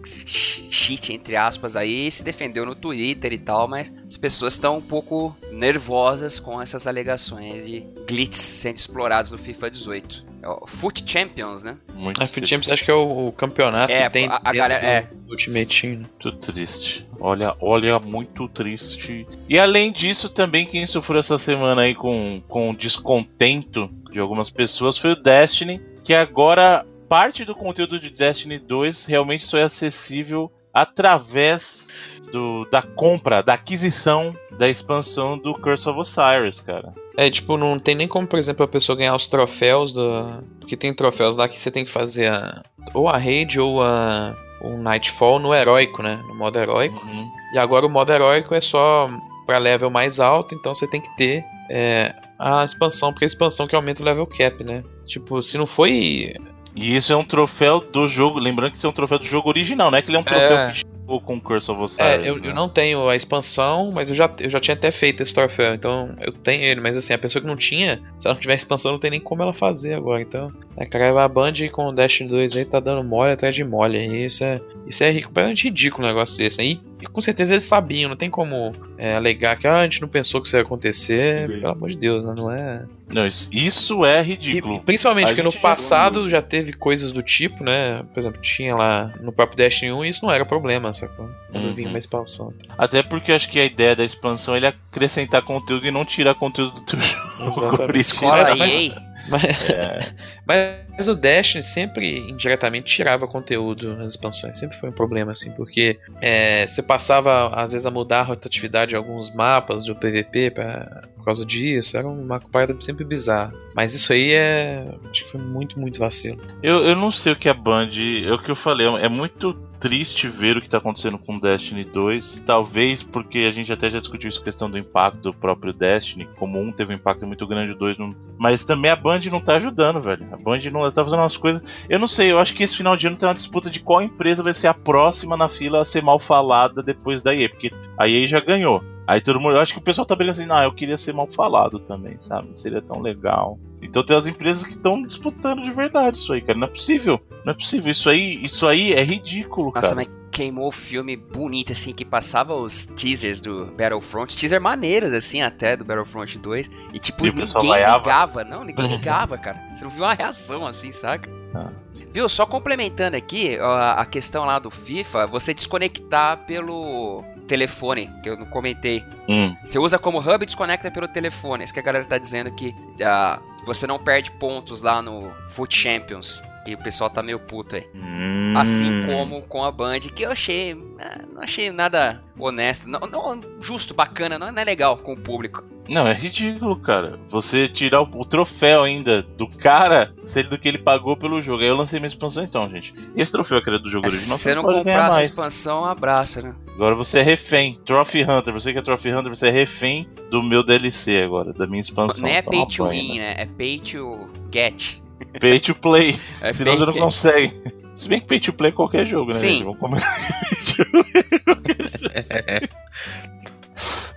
cheat, entre aspas, aí, e se defendeu no Twitter e tal, mas as pessoas estão um pouco nervosas com essas alegações de glitches sendo explorados no FIFA 18. É o Foot Champions, né?
Muito
A Foot Champions acho que é o, o campeonato
É,
que tem
a- a galera-
do
é.
Ultimate Team. né?
Muito triste. Olha, olha, muito triste. E além disso, também quem sofreu essa semana aí com, com descontento de algumas pessoas foi o Destiny, que agora parte do conteúdo de Destiny 2 realmente só é acessível através do, da compra, da aquisição da expansão do Curse of Osiris, cara.
É, tipo, não tem nem como, por exemplo, a pessoa ganhar os troféus do. Porque tem troféus lá que você tem que fazer a... ou a raid ou a. o Nightfall no heróico, né? No modo heróico.
Uhum.
E agora o modo heróico é só pra level mais alto, então você tem que ter é, a expansão, porque a expansão que aumenta o level cap, né? Tipo, se não foi.
E isso é um troféu do jogo. Lembrando que isso é um troféu do jogo original, não é que ele é um troféu
É.
que chegou com o Curse of Osiris.
É, eu,
né?
eu não tenho a expansão, mas eu já, eu já tinha até feito esse troféu, então eu tenho ele, mas assim, a pessoa que não tinha, se ela não tiver expansão, não tem nem como ela fazer agora. Então, é, cara, a Band com o Dash 2 aí tá dando mole atrás de mole. Isso é, isso é completamente ridículo um negócio desse. aí E, com certeza eles sabiam, não tem como é, alegar que ah, a gente não pensou que isso ia acontecer. Pelo amor de Deus, né? Não é.
Não, isso, isso é ridículo.
e principalmente
A
porque no passado já teve coisas do tipo, né? Por exemplo, tinha lá no próprio Destiny 1 e isso não era problema, sacou? Quando
Uhum.
vinha uma expansão.
Até porque eu acho que a ideia da expansão é ele acrescentar conteúdo e não tirar conteúdo do teu jogo.
Exatamente. mas-
EA.
Mas,
É,
mas o Destiny sempre indiretamente tirava conteúdo nas expansões. Sempre foi um problema, assim, porque é, você passava, às vezes, a mudar a rotatividade de alguns mapas do PVP pra, por causa disso. Era uma parada sempre bizarra. Mas isso aí é. Acho que foi muito, muito vacilo.
eu, eu não sei o que a Band. É o que eu falei, é muito triste ver o que tá acontecendo com Destiny 2. Talvez porque a gente até já discutiu isso, questão do impacto do próprio Destiny. Como um teve um impacto muito grande, o dois não. Mas também a Band não tá ajudando, velho. A Band não tá fazendo umas coisas. Eu não sei, eu acho que esse final de ano tem uma disputa de qual empresa vai ser a próxima na fila a ser mal falada depois da EA. Porque a EA já ganhou. Aí todo mundo, eu acho que o pessoal tá bem assim, ah, eu queria ser mal falado também, sabe? Seria tão legal. Então tem as empresas que estão disputando de verdade isso aí, cara. Não é possível. Não é possível. Isso aí, isso aí é ridículo,
Nossa,
cara.
mas queimou o filme bonito, assim, que passava os teasers do Battlefront. Teaser maneiros, assim, até do Battlefront 2. E, tipo,
E
ninguém
vaiava?
ligava. Não, ninguém ligava, cara. Você não viu uma reação, assim, saca?
Ah.
Viu, só complementando aqui, ó, a questão lá do FIFA, você desconectar pelo telefone, que eu não comentei.
Hum.
Você usa como hub e desconecta pelo telefone. Isso que a galera tá dizendo que ah, você não perde pontos lá no Foot Champions. O pessoal tá meio puto aí.
Hum.
Assim como com a Band, que eu achei. ah, não achei nada honesto. Não, não justo, bacana, não é legal com o público.
Não, é ridículo, cara. Você tirar o, o troféu ainda do cara, sendo que ele pagou pelo jogo. Aí eu lancei minha expansão então, gente. E esse troféu que era do jogo original,
Se você não
ganhar
comprar a expansão, abraça, né?
Agora você é refém. Trophy Hunter. Você que é Trophy Hunter, você é refém do meu DLC agora, da minha expansão.
Nem é
Toma
pay to win,
né?
É pay to get.
Pay to play.
É
Senão você não
pay-
consegue. Se bem que pay to play é qualquer jogo, né?
Sim.
gente? Vamos é qualquer jogo.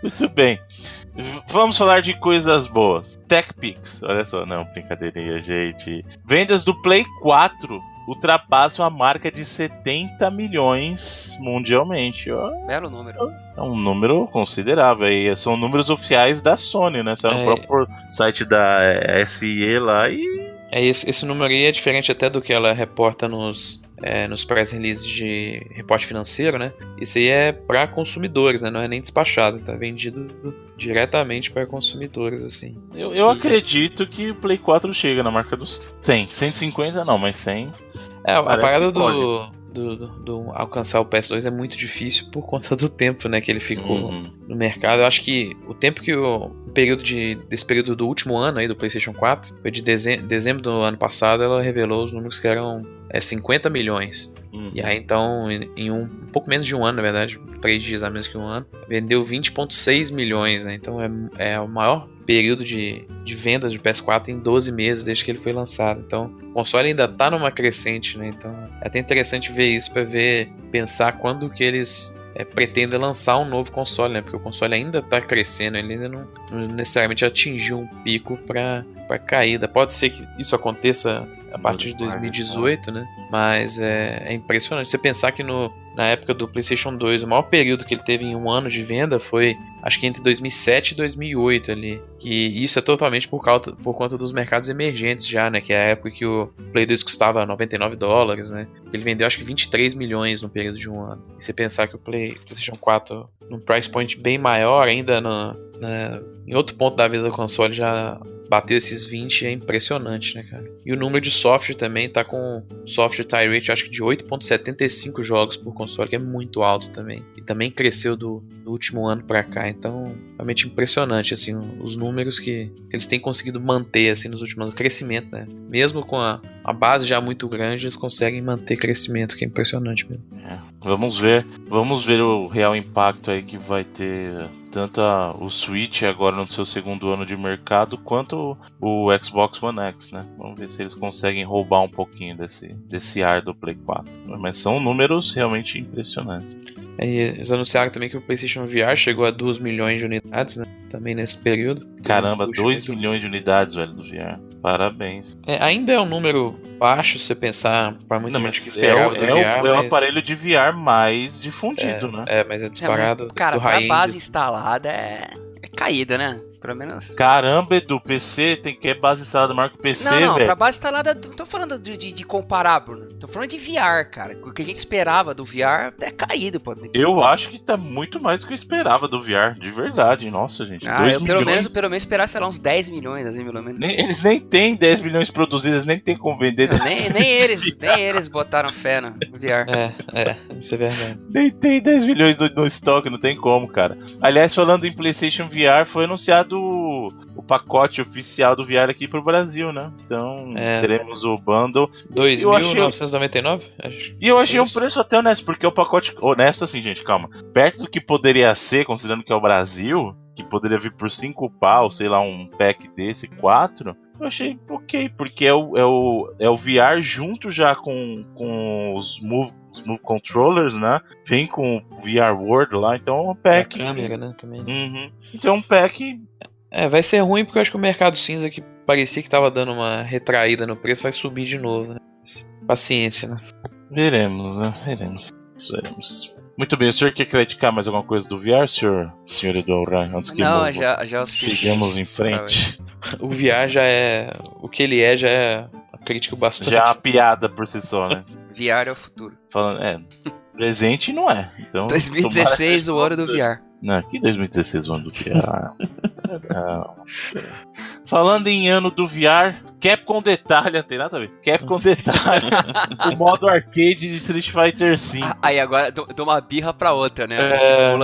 Muito bem. Vamos falar de coisas boas. TechPix. Olha só, não, brincadeirinha, gente. Vendas do Play 4 ultrapassam a marca de 70 milhões mundialmente. Ó,
Belo número.
é um número considerável. aí. são números oficiais da Sony, né? Saiu no
É.
próprio site da eh, SE lá e
É, esse, esse número aí é diferente até do que ela reporta nos, é, nos press releases de reporte financeiro, né? Isso aí é para consumidores, né? Não é nem despachado, tá vendido diretamente para consumidores, assim.
Eu, eu
E-
acredito que o Play 4 chega na marca dos 100. 150 não, mas 100.
É, a parada do,
pode.
Do, do- do alcançar o PS2 é muito difícil por conta do tempo, né? Que ele ficou
Uhum.
no mercado. Eu acho que o tempo que o, o período de, desse período do último ano aí do PlayStation 4, foi de dezem- dezembro do ano passado, ela revelou os números que eram é, 50 milhões.
Uhum.
E aí então, em, em um, um pouco menos de um ano, na verdade, três dias a menos que um ano, vendeu 20,6 milhões, né? Então é, é o maior período de, de vendas de PS4 em 12 meses desde que ele foi lançado. Então, o console ainda tá numa crescente, né? Então, é até interessante ver isso para ver, pensar quando que eles é, pretendem lançar um novo console, né? Porque o console ainda tá crescendo, ele ainda não, não necessariamente atingiu um pico para para caída. Pode ser que isso aconteça a partir de 2018, né? Mas é, é impressionante. Você pensar que no, na época do PlayStation 2, o maior período que ele teve em um ano de venda foi, acho que entre 2007 e 2008 ali. Que isso é totalmente por, causa, por conta dos mercados emergentes já, né? Que é a época que o Play 2 custava 99 dólares, né? Ele vendeu acho que 23 milhões no período de um ano. E você pensar que o Play, PlayStation 4, num price point bem maior, ainda no, na- em outro ponto da vida do console já bateu esses 20 é impressionante, né, cara? E o número de software também tá com software tie rate, acho que de 8.75 jogos por console, que é muito alto também. E também cresceu do, do último ano pra cá, então realmente impressionante assim os números que, que eles têm conseguido manter assim nos últimos anos, crescimento, né? Mesmo com a, a base já muito grande, eles conseguem manter crescimento, que é impressionante mesmo.
Vamos ver. Vamos ver o real impacto aí que vai ter tanto a- o Switch agora no seu segundo ano de mercado, quanto o, o Xbox One X, né? Vamos ver se eles conseguem roubar um pouquinho desse, desse ar do Play 4. Mas são números realmente impressionantes.
Aí eles anunciaram também que o PlayStation VR chegou a 2 milhões de unidades, né? Também nesse período.
Caramba,
Puxa,
2
muito-
milhões de unidades, velho, do VR. Parabéns.
É, ainda é um número baixo se você pensar para muita
Não,
gente que
mas
esperava
é, o, é, o,
VR.
é o
mas-
aparelho de VR mais difundido, né?
É, mas é disparado.
É, mas, cara,
do
pra base instalada é, é caída, né? Pelo menos.
Caramba, Edu, PC tem que é base instalada maior que o PC,
não, não,
velho.
pra base instalada, não tô falando de, de, de comparar, Bruno. Tô falando de VR, cara. O que a gente esperava do VR é caído, pô.
Eu acho que tá muito mais do que eu esperava do VR, de verdade. Nossa, gente.
Ah,
2
eu pelo
milhões.
menos, pelo menos esperava, sei lá, uns 10 milhões, assim, pelo menos.
Nem- eles nem têm 10 milhões produzidos, nem tem como vender.
Nem, nem eles, nem eles botaram fé no VR.
É, é, isso é verdade.
Nem tem 10 milhões no, no estoque, não tem como, cara. Aliás, falando em PlayStation VR, foi anunciado o, o pacote oficial do VR aqui pro Brasil, né? Então,
É.
teremos o bundle. Eu achei-
2.999? Acho.
E eu achei um
Isso.
preço até honesto, porque o pacote. Honesto assim, gente, calma. Perto do que poderia ser, considerando que é o Brasil, que poderia vir por 5 pau, sei lá, um pack desse, 4. Eu achei ok, porque é o, é o, é o VR junto já com, com os Move, os Move Controllers, né? Vem com o VR World lá, então é um
A
pack.
câmera, né, também.
Uhum. Então é um pack.
É, vai ser ruim porque eu acho que o mercado cinza que parecia que tava dando uma retraída no preço vai subir de novo, né? Paciência, né?
Veremos, né? Veremos. Veremos. Muito bem, o senhor quer criticar mais alguma coisa do VR, senhor, senhor Edu Rai, antes que
Não, já, já é o
sigamos em frente?
O VR já é. O que ele é já é uma crítica bastante.
Já é uma piada por si só, né?
VR é o futuro.
Falando, é. Presente não é. Então,
2016, o ano do VR.
Não, que 2016 o ano do VR? não. Falando em ano do VR, Capcom detalha, tem nada a ver. Capcom detalha o modo arcade de Street Fighter V.
Aí agora de uma birra pra outra, né?
É...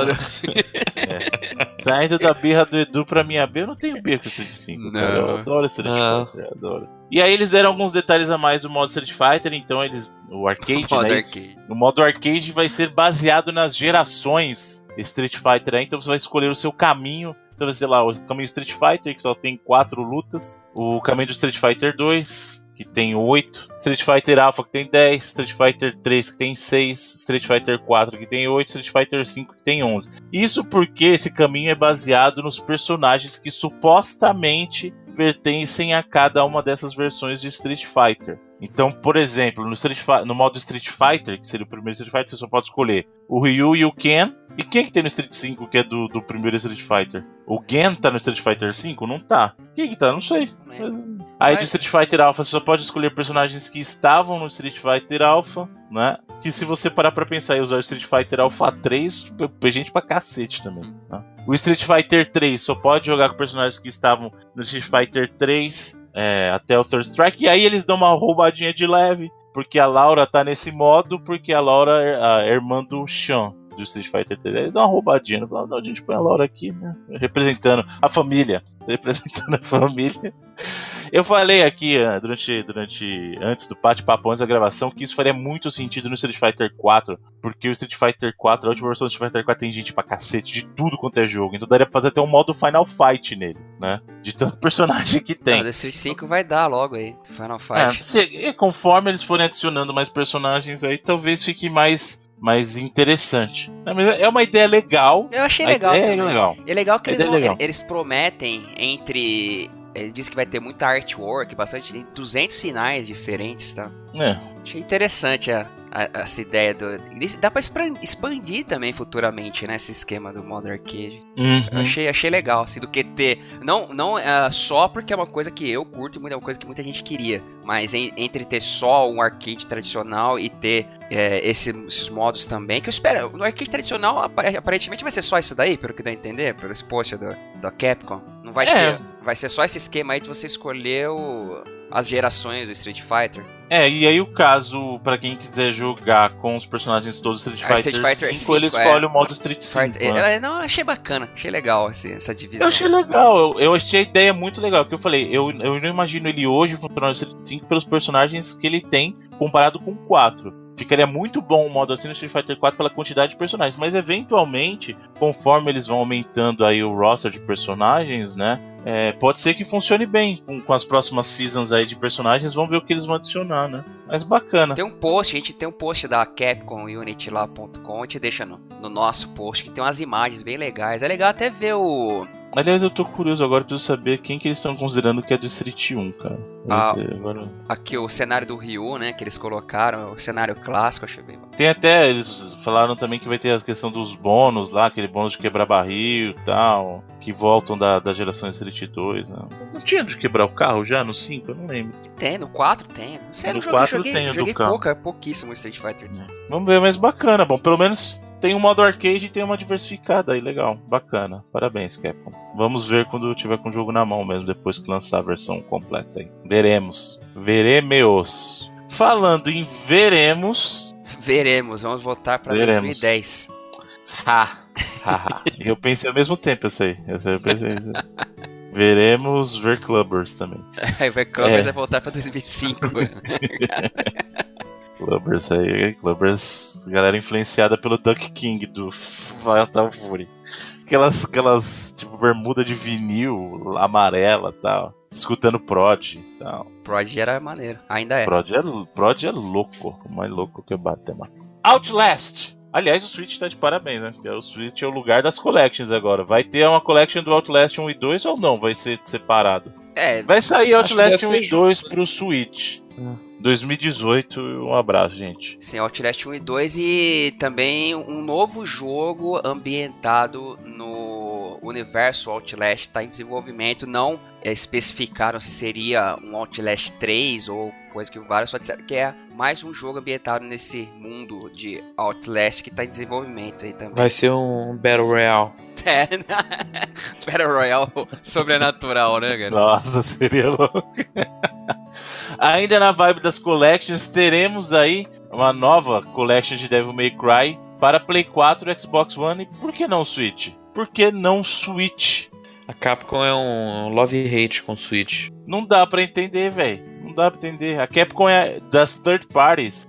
é. Saindo da birra do Edu pra minha birra, eu não tenho birra com Street 5. Não. Cara. Eu adoro Street Fighter, eu adoro. E aí eles deram alguns detalhes a mais do modo Street Fighter, então eles. O arcade, o modo né? Arcade. O modo arcade vai ser baseado nas gerações Street Fighter aí, então você vai escolher o seu caminho. Então, sei lá, o caminho Street Fighter, que só tem quatro lutas. O caminho do Street Fighter 2, que tem 8, Street Fighter Alpha que tem 10, Street Fighter 3 que tem 6, Street Fighter 4 que tem 8, Street Fighter 5 que tem 11. Isso porque esse caminho é baseado nos personagens que supostamente pertencem a cada uma dessas versões de Street Fighter. Então, por exemplo, no, Street no modo Street Fighter, que seria o primeiro Street Fighter, você só pode escolher o Ryu e o Ken. E quem é que tem no Street 5 que é do, do primeiro Street Fighter? O Gen tá no Street Fighter 5? Não tá. Quem que tá? Não sei. Aí do Street Fighter Alpha você só pode escolher personagens que estavam no Street Fighter Alpha, né? Que se você parar pra pensar e usar o Street Fighter Alpha 3, é gente pra cacete também. Tá? O Street Fighter 3 só pode jogar com personagens que estavam no Street Fighter 3 é, até o Third Strike. E aí eles dão uma roubadinha de leve, porque a Laura tá nesse modo, porque a Laura é a irmã do Sean do Street Fighter 3. Ele dá uma roubadinha. Não, a gente põe a Laura aqui, né? Representando a família. Representando a família. Eu falei aqui uh, durante, durante antes do bate-papo, antes da gravação, que isso faria muito sentido no Street Fighter 4, porque o Street Fighter 4, a última versão do Street Fighter 4 tem gente pra cacete de tudo quanto é jogo, então daria pra fazer até um modo Final Fight nele, né? De tanto personagem que tem.
o Street 5 vai dar logo aí, Final Fight.
É, e conforme eles forem adicionando mais personagens aí, talvez fique mais mais interessante. É uma ideia legal.
Eu achei legal. É legal. É legal que eles, é legal. eles prometem entre ele disse que vai ter muita artwork, bastante. Tem 200 finais diferentes, tá? É. Achei interessante a, a, essa ideia do. Dá pra expandir também futuramente, né? Esse esquema do modo arcade. Uhum. Achei, achei legal, assim, do que ter. Não, não uh, só porque é uma coisa que eu curto e é uma coisa que muita gente queria. Mas em, entre ter só um arcade tradicional e ter é, esse, esses modos também, que eu espero. No arcade tradicional, aparentemente vai ser só isso daí, pelo que dá a entender, pelo esse post do, da Capcom. Não vai é. ter. Vai ser só esse esquema aí de você escolher o, as gerações do Street Fighter.
É, e aí o caso, para quem quiser jogar com os personagens todos do Street, Fighter, Street Fighter 5, 5 ele escolhe é. o modo Street 5.
Né? É, não, achei bacana, achei legal esse, essa divisão.
Eu achei legal, eu, eu, achei a ideia muito legal, porque eu falei, eu, eu não imagino ele hoje funcionando no Street 5 pelos personagens que ele tem comparado com o 4 ficaria muito bom o modo assim no Street Fighter 4 pela quantidade de personagens, mas eventualmente, conforme eles vão aumentando aí o roster de personagens, né? É, pode ser que funcione bem com, com, as próximas seasons aí de personagens. Vamos ver o que eles vão adicionar, né? Mas bacana.
Tem um post, a gente tem um post da Capcom Unity lá.com, a gente deixa no, no nosso post que tem umas imagens bem legais. É legal até ver o
Aliás, eu tô curioso agora, preciso saber quem que eles estão considerando que é do Street 1, cara.
Ah, agora... Aqui o cenário do Ryu, né, que eles colocaram, o cenário clássico, achei bem
Tem até, eles falaram também que vai ter a questão dos bônus lá, aquele bônus de quebrar barril e tal, que voltam da, da geração Street 2, né? Não tinha de quebrar o carro já no 5? Eu não lembro.
Tem, no 4 tem. Não sei,
no 4 joguei, tem o
joguei pouco, é pouquíssimo Street Fighter.
É. Vamos ver, mas bacana, bom, pelo menos tem um modo arcade e tem uma diversificada aí, legal, bacana. Parabéns, Capcom. Vamos ver quando tiver com o jogo na mão mesmo, depois que lançar a versão completa aí. Veremos. Veremos. Falando em veremos.
Veremos, vamos voltar pra veremos. 2010.
Ha! ha, eu pensei ao mesmo tempo essa aí. Essa aí eu pensei. Veremos Ver Clubbers também.
Ver Clubbers é. vai voltar pra 2005.
Clubbers aí, Clubbers, galera influenciada pelo Duck King do Fatal Fury. Aquelas, aquelas, tipo, bermuda de vinil amarela e tal. Escutando Prod e tal.
Prod era maneiro, ainda é.
Prod é, Prod é louco, o mais louco que bate, mano. Outlast! Aliás, o Switch tá de parabéns, né? O Switch é o lugar das collections agora. Vai ter uma collection do Outlast 1 e 2 ou não? Vai ser separado?
É.
Vai sair Outlast 1 e 2 pro Switch. Hum. 2018, um abraço, gente.
Sim, Outlast 1 e 2 e também um novo jogo ambientado no universo Outlast está em desenvolvimento. Não é, especificaram se seria um Outlast 3 ou coisa que vários só disseram que é mais um jogo ambientado nesse mundo de Outlast que tá em desenvolvimento aí também.
Vai ser um Battle Royale.
É, Battle Royale sobrenatural, né, cara?
Nossa, seria louco. Ainda na vibe das collections, teremos aí uma nova collection de Devil May Cry para Play 4, Xbox One e por que não Switch? Por que não Switch?
A Capcom é um love hate com Switch.
Não dá pra entender, velho. Não dá pra entender. A Capcom é das third parties.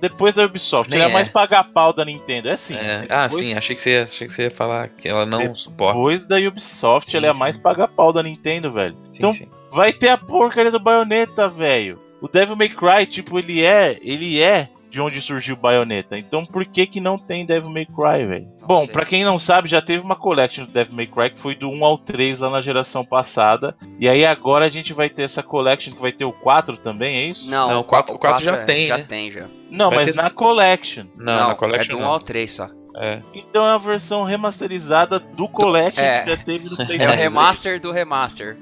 Depois da Ubisoft.
Nem
ela é
é.
mais paga pau da Nintendo. É assim.
É, Ah,
Depois-
sim, achei que, você, achei que você ia falar que ela não suporta.
Depois da Ubisoft,
Sim,
ela é a
sim.
mais paga pau da Nintendo, velho.
Sim,
então
sim.
Vai ter a porcaria do Bayonetta, velho. O Devil May Cry, tipo, ele é. Ele é de onde surgiu o Bayonetta. Então por que que não tem Devil May Cry, velho?
Não
Bom, pra quem não sabe, já teve uma collection do Devil May Cry que foi do 1 ao 3 lá na geração passada. E aí agora a gente vai ter essa collection que vai ter o 4 também, é isso?
Não,
Não, o quatro- o quatro já
é-
tem,
Já
né?
tem, já.
Não,
Vai
mas
ter-
na collection.
Não, na
é
Collection
do 1
não.
ao 3 só.
É.
Então é a versão remasterizada do collection
É.
que já teve no Play
É o
3.
remaster do remaster.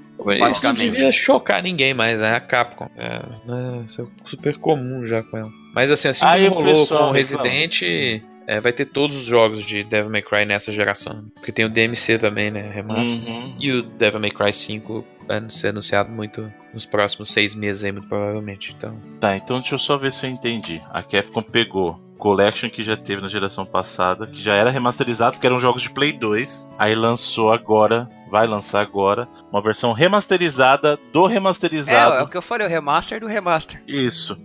Isso não devia chocar ninguém mais, né? A Capcom. É, né, isso é super comum já com ela. Mas assim, assim
Aí
como
o
rolou
pessoal
com o. Resident, é, vai ter todos os jogos de Devil May Cry nessa geração. Porque tem o DMC também, né? Remaster.
Uhum.
E o Devil May Cry 5 vai ser anunciado muito nos próximos seis meses aí, muito provavelmente. Então,
Tá, então deixa eu só ver se eu entendi. A Capcom pegou Collection que já teve na geração passada, que já era remasterizado, porque eram jogos de Play 2. Aí lançou agora, vai lançar agora, uma versão remasterizada do
É,
remasterizado.
é o que eu falei, o remaster do remaster.
Isso.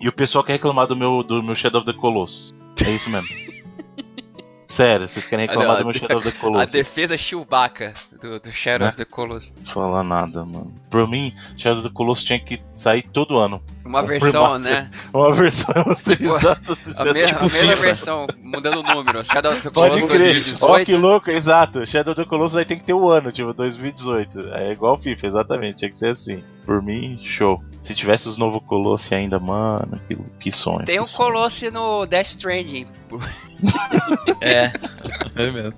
E o pessoal quer reclamar do meu, do meu Shadow of the Colossus. É isso mesmo. Sério, vocês querem reclamar
Olha,
do meu Shadow of the
A
Colossus.
defesa Chewbacca do, do Shadow
Né?
of the Colossus.
Não fala nada, mano. Por mim, Shadow of the Colossus tinha que sair todo ano.
Uma
Um
versão,
remaster.
né?
Uma versão remasterizada do
A,
Shadow
me-
of
a mesma versão, mudando o número. Shadow of the
Pode
Colossus
crer. Ó, que
2018.
louco, exato. Shadow of the Colossus aí tem que ter o ano, tipo 2018. É igual FIFA, exatamente. Tinha que ser assim. Por mim, show. Se tivesse os novos Colossus ainda, mano, que, que sonho.
Tem
que
um
sonho.
Colosse no Death Stranding.
é. é mesmo.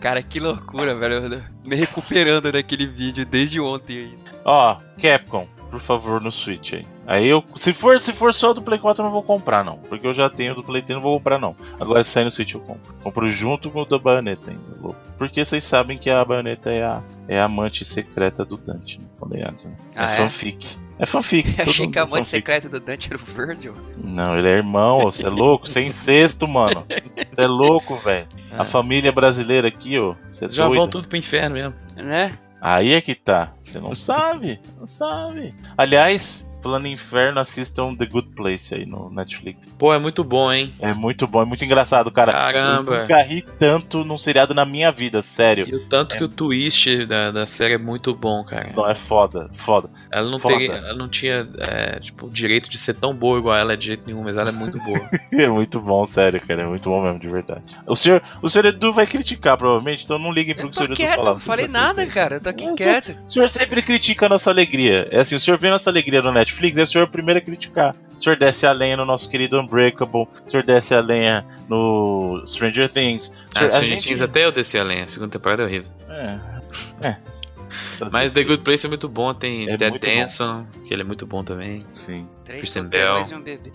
Cara, que loucura, velho. Eu Me recuperando daquele vídeo desde ontem ainda.
Ó, Capcom, por favor, no Switch aí. Aí eu. Se for, se for só do Play 4, eu não vou comprar, não. Porque eu já tenho do Play 3, não vou comprar, não. Agora, se sair no Switch, eu compro. Compro junto com o da Bayonetta ainda. Porque vocês sabem que a Bayonetta é a, é a amante secreta do Dante, né? Tão ligados, né?
Ah,
é
é?
fanfic. É fanfic.
Eu achei que a
é
amante
fanfic.
secreta do Dante era o Virgil.
Não, ele é irmão, você é louco, você é incesto, mano. Você é louco, velho. A
É.
família brasileira aqui, ó. Você é
Já
doido.
vão tudo pro inferno mesmo.
Né?
Aí é que tá. Você não sabe, não sabe. Aliás, falando em inferno, assistam The Good Place aí no Netflix.
Pô, é muito bom, hein?
É muito bom, é muito engraçado, cara.
Caramba.
Eu nunca ri tanto num seriado na minha vida, sério.
E o tanto que o twist da, da série é muito bom, cara.
Não, é foda, foda.
Ela não,
Foda.
teria, ela não tinha é, tipo, o direito de ser tão boa igual ela de jeito nenhum, mas ela é muito boa.
É muito bom, sério, cara. É muito bom mesmo, de verdade. O senhor, o senhor Edu vai criticar, provavelmente, então não liguem pro
Eu
que o senhor
tô
Edu
quieto,
falar.
não falei
Você-
nada, cara. Eu tô aqui
Não,
quieto.
O senhor sempre critica a nossa alegria. É assim, o senhor vê nossa alegria no Netflix, é o senhor o primeiro a criticar. O senhor desce a lenha no nosso querido Unbreakable, o senhor desce a lenha no Stranger Things. O
Ah,
senhor- a
Stranger
gente-
Things até eu desci a lenha, a segunda temporada é horrível.
É. é.
Mas The Good Place é muito bom, tem
É
Ted
bom.
Danson, que ele é muito bom também.
Sim.
Três
Kristen Bell.
e um bebê.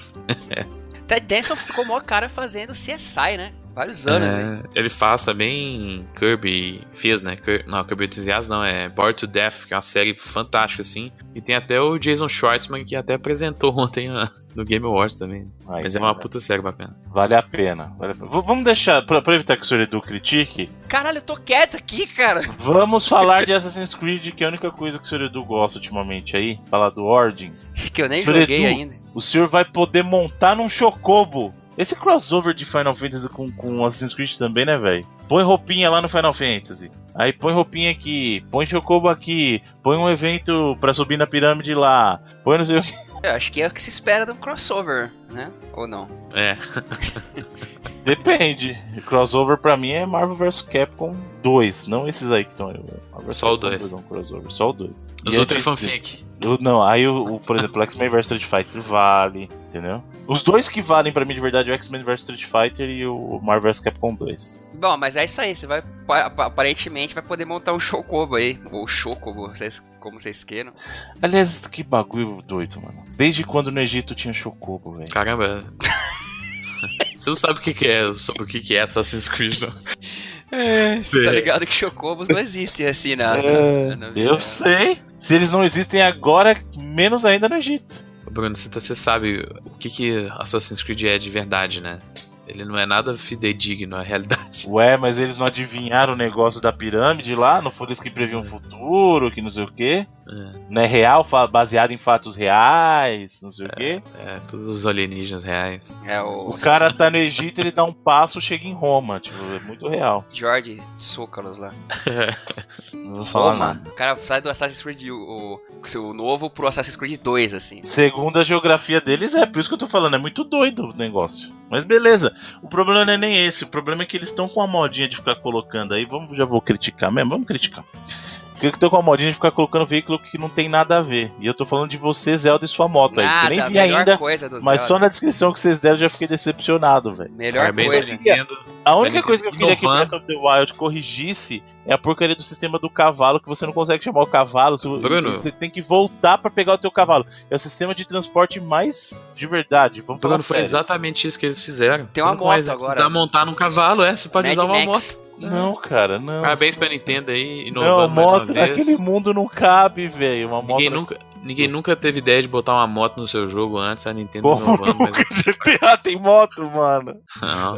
Ted Danson ficou mó cara fazendo CSI, né? Vários anos,
É,
hein?
ele faz também Kirby, fez, né? Kir- não, Kirby Enthusiasm não, é Bored to Death, que é uma série fantástica, assim. E tem até o Jason Schwartzman, que até apresentou ontem ó, no Game Awards também.
Ai,
Mas é uma
cara,
puta série bacana.
Vale a pena. Vale a pena. Vamos deixar, pra, pra evitar que o senhor Edu critique,
Caralho, eu tô quieto aqui, cara.
vamos falar de Assassin's Creed, que é a única coisa que o senhor Edu gosta ultimamente aí. Falar do Origins.
Que eu nem
Senhor
joguei
Edu.
ainda.
o senhor vai poder montar num Chocobo. Esse crossover de Final Fantasy com, com Assassin's Creed também, né, velho? Põe roupinha lá no Final Fantasy. Aí põe roupinha aqui, põe Chocobo aqui, põe um evento pra subir na pirâmide lá, põe não sei o que.
Eu acho que é o que se espera de um crossover, né? Ou não?
É,
Depende. Crossover pra mim é Marvel vs Capcom 2, não esses aí que estão aí. Marvel vs
Só o
Capcom
dois.
é um crossover, só o 2.
os outros é fanfic.
Não, aí o, o, por exemplo, o X-Men vs Street Fighter vale, entendeu? Os dois que valem pra mim de verdade é o X-Men vs Street Fighter e o Marvel vs Capcom 2.
Bom, mas é isso aí. Você vai, pa- pa- aparentemente, vai poder montar um Chocobo aí. Ou Chocobo, vocês como vocês queiram.
Aliás, que bagulho doido, mano. Desde quando no Egito tinha Chocobo, velho?
Caramba. Você não sabe o que, que é sobre o que, que é Assassin's Creed, não.
É, você tá ligado que Chocobos não existem assim na.
É,
na- na-
eu sei. Se eles não existem agora, menos ainda no Egito.
Bruno, você, tá- você sabe o que, que Assassin's Creed é de verdade, né? Ele não é nada fidedigno à realidade.
Ué, mas eles não adivinharam o negócio da pirâmide lá? Não foram eles que previam o futuro, que não sei o quê?
É,
Não é real, baseado em fatos reais, não sei o quê?
é, todos os alienígenas reais.
É o,
O cara tá no Egito, ele dá um passo, chega em Roma. Tipo, é muito real.
George Tsoukalos lá.
Não vou falar
Roma.
nada.
O cara sai do Assassin's Creed o, o, o novo pro Assassin's Creed 2, assim.
Segundo a geografia deles, é por isso que eu tô falando, é muito doido o negócio. Mas beleza, o problema não é nem esse, o problema é que eles estão com a modinha de ficar colocando aí, vamos, já vou criticar mesmo, vamos criticar. Fica que tô com a modinha de ficar colocando veículo que não tem nada a ver. E eu tô falando de você, Zelda, e sua moto aí. Você
Nada,
nem vi
melhor
ainda,
coisa do
mas só na descrição que vocês deram eu já fiquei decepcionado, velho.
Melhor
Parabéns
coisa.
A única coisa que eu queria que. Breath of the Wild corrigisse é a porcaria do sistema do cavalo, que você não consegue chamar o cavalo. Você,
Bruno.
você tem que voltar pra pegar o teu cavalo. É o sistema de transporte mais de verdade. Vamos falar
Bruno, foi
sério.
exatamente isso que eles fizeram.
Tem uma moto agora.
precisar montar num cavalo, é, você pode
Mad
usar uma
Max.
moto.
Não, cara, não.
Parabéns pra Nintendo aí,
Não,
inovando mais
moto,
uma vez.
aquele mundo não cabe, velho. Uma moto.
Ninguém nunca, ninguém nunca teve ideia de botar uma moto no seu jogo antes, a Nintendo
Como
inovando, mas
GTA tem moto, mano.
não.